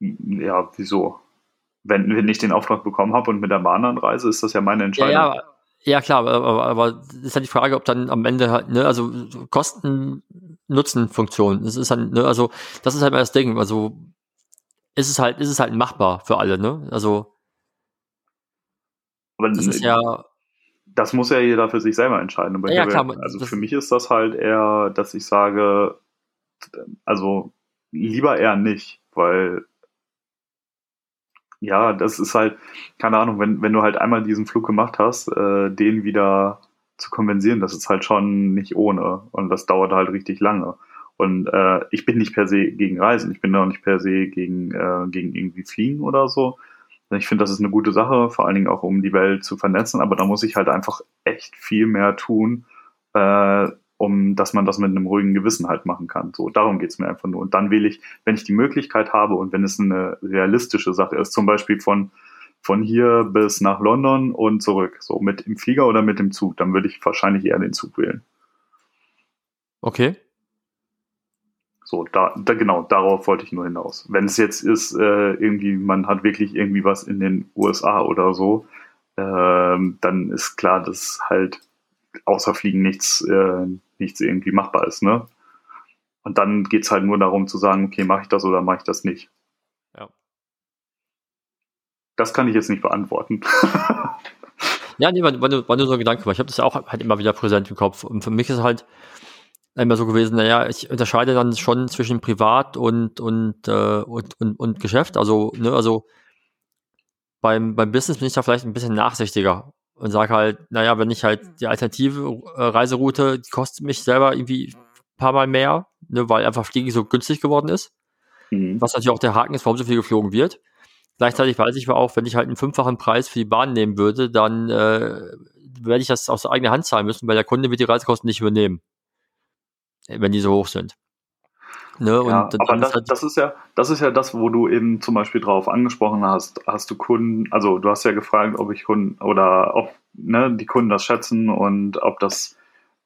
Ja, wieso? Wenn, wenn ich den Auftrag bekommen habe und mit der Bahn anreise, ist das ja meine Entscheidung. Ja, ja, ja klar, aber, aber ist halt die Frage, ob dann am Ende halt, ne, also Kosten-Nutzen-Funktion, das ist halt, ne, also das ist halt mal das Ding, also ist es halt, ist es halt machbar für alle, ne? Also aber das ist ja das muss ja jeder für sich selber entscheiden. Ja, klar, also für mich ist das halt eher, dass ich sage, also lieber eher nicht, weil ja, das ist halt, keine Ahnung, wenn, wenn du halt einmal diesen Flug gemacht hast, äh, den wieder zu kompensieren, das ist halt schon nicht ohne. Und das dauert halt richtig lange. Und äh, ich bin nicht per se gegen Reisen, ich bin auch nicht per se gegen, äh, gegen irgendwie Fliegen oder so. Ich finde, das ist eine gute Sache, vor allen Dingen auch um die Welt zu vernetzen, aber da muss ich halt einfach echt viel mehr tun, äh, um dass man das mit einem ruhigen Gewissen halt machen kann. So, darum geht's mir einfach nur. Und dann wähle ich, wenn ich die Möglichkeit habe und wenn es eine realistische Sache ist, zum Beispiel von, von hier bis nach London und zurück, so mit dem Flieger oder mit dem Zug, dann würde ich wahrscheinlich eher den Zug wählen. Okay. So, da, da genau, darauf wollte ich nur hinaus. Wenn es jetzt ist, äh, irgendwie, man hat wirklich irgendwie was in den USA oder so, äh, dann ist klar, dass halt außer Fliegen nichts, äh, nichts irgendwie machbar ist, ne? Und dann geht es halt nur darum zu sagen, okay, mache ich das oder mache ich das nicht. Ja. Das kann ich jetzt nicht beantworten. ja, nee, war, war, war nur so ein Gedanke, weil ich habe das ja auch halt immer wieder präsent im Kopf. Und für mich ist halt immer so gewesen, naja, ich unterscheide dann schon zwischen Privat und, und, äh, und, und, und Geschäft. Also, ne, also beim, beim Business bin ich da vielleicht ein bisschen nachsichtiger und sage halt, naja, wenn ich halt die alternative äh, Reiseroute, die kostet mich selber irgendwie ein paar Mal mehr, ne, weil einfach Fliegen so günstig geworden ist. Mhm. Was natürlich auch der Haken ist, warum so viel geflogen wird. Gleichzeitig weiß ich aber auch, wenn ich halt einen fünffachen Preis für die Bahn nehmen würde, dann äh, werde ich das aus eigener Hand zahlen müssen, weil der Kunde wird die Reisekosten nicht übernehmen, wenn die so hoch sind. Ne? Ja, aber das, halt das, ist ja, das ist ja das, wo du eben zum Beispiel drauf angesprochen hast. Hast du Kunden, also du hast ja gefragt, ob ich Kunden oder ob ne, die Kunden das schätzen und ob das,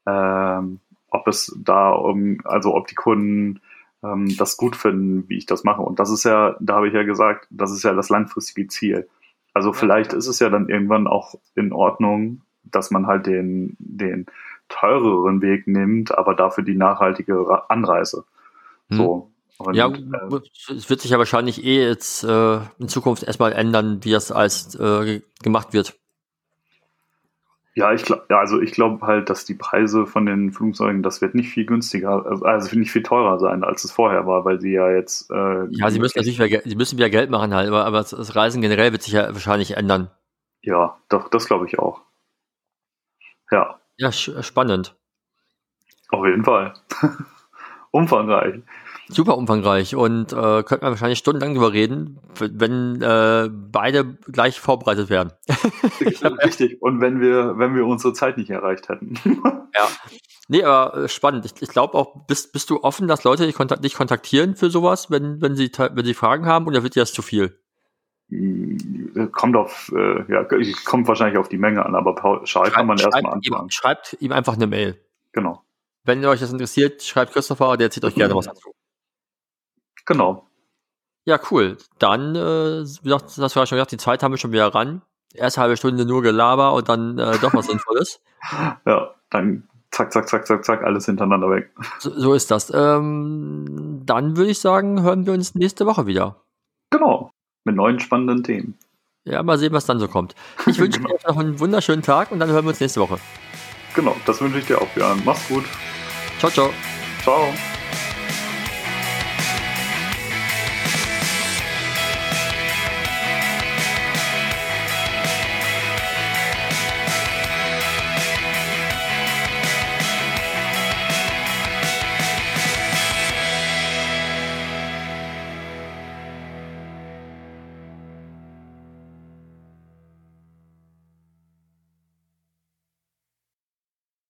ähm, ob es da um, also ob die Kunden ähm, das gut finden, wie ich das mache. Und das ist ja, da habe ich ja gesagt, das ist ja das langfristige Ziel. Also vielleicht ist es ja dann irgendwann auch in Ordnung, dass man halt den, den teureren Weg nimmt, aber dafür die nachhaltige Anreise. Hm. So. Und, ja, äh, es wird sich ja wahrscheinlich eh jetzt äh, in Zukunft erstmal ändern, wie das alles äh, gemacht wird. Ja, ich glaube, ja, also ich glaube halt, dass die Preise von den Flugzeugen, das wird nicht viel günstiger, also, also nicht viel teurer sein, als es vorher war, weil sie ja jetzt. Äh, ja, sie müssen natürlich wieder, sie müssen wieder Geld machen halt, aber, aber das Reisen generell wird sich ja wahrscheinlich ändern. Ja, doch, das glaube ich auch. Ja. Ja, spannend. Auf jeden Fall. umfangreich. Super umfangreich und äh, könnte man wahrscheinlich stundenlang drüber reden, wenn äh, beide gleich vorbereitet werden. Richtig. Und wenn wir, wenn wir unsere Zeit nicht erreicht hätten. ja. Nee, aber äh, spannend. Ich, ich glaube auch, bist, bist du offen, dass Leute dich, kontakt, dich kontaktieren für sowas, wenn, wenn, sie, wenn sie Fragen haben, oder wird dir das zu viel? Hm, kommt auf, äh, ja, kommt wahrscheinlich auf die Menge an, aber pauschal kann man erstmal anfangen. schreibt ihm einfach eine Mail. Genau. Wenn euch das interessiert, schreibt Christopher, der erzählt euch gerne was dazu. Genau. Ja, cool. Dann, äh, wie gesagt, das war schon gesagt, die Zeit haben wir schon wieder ran. Erste halbe Stunde nur Gelaber und dann äh, doch was Sinnvolles. ja, dann zack, zack, zack, zack, zack, alles hintereinander weg. So, so ist das. Ähm, dann würde ich sagen, hören wir uns nächste Woche wieder. Genau, mit neuen spannenden Themen. Ja, mal sehen, was dann so kommt. Ich wünsche genau. euch noch einen wunderschönen Tag und dann hören wir uns nächste Woche. Genau, das wünsche ich dir auch, Björn. Mach's gut. Ciao, ciao. Ciao.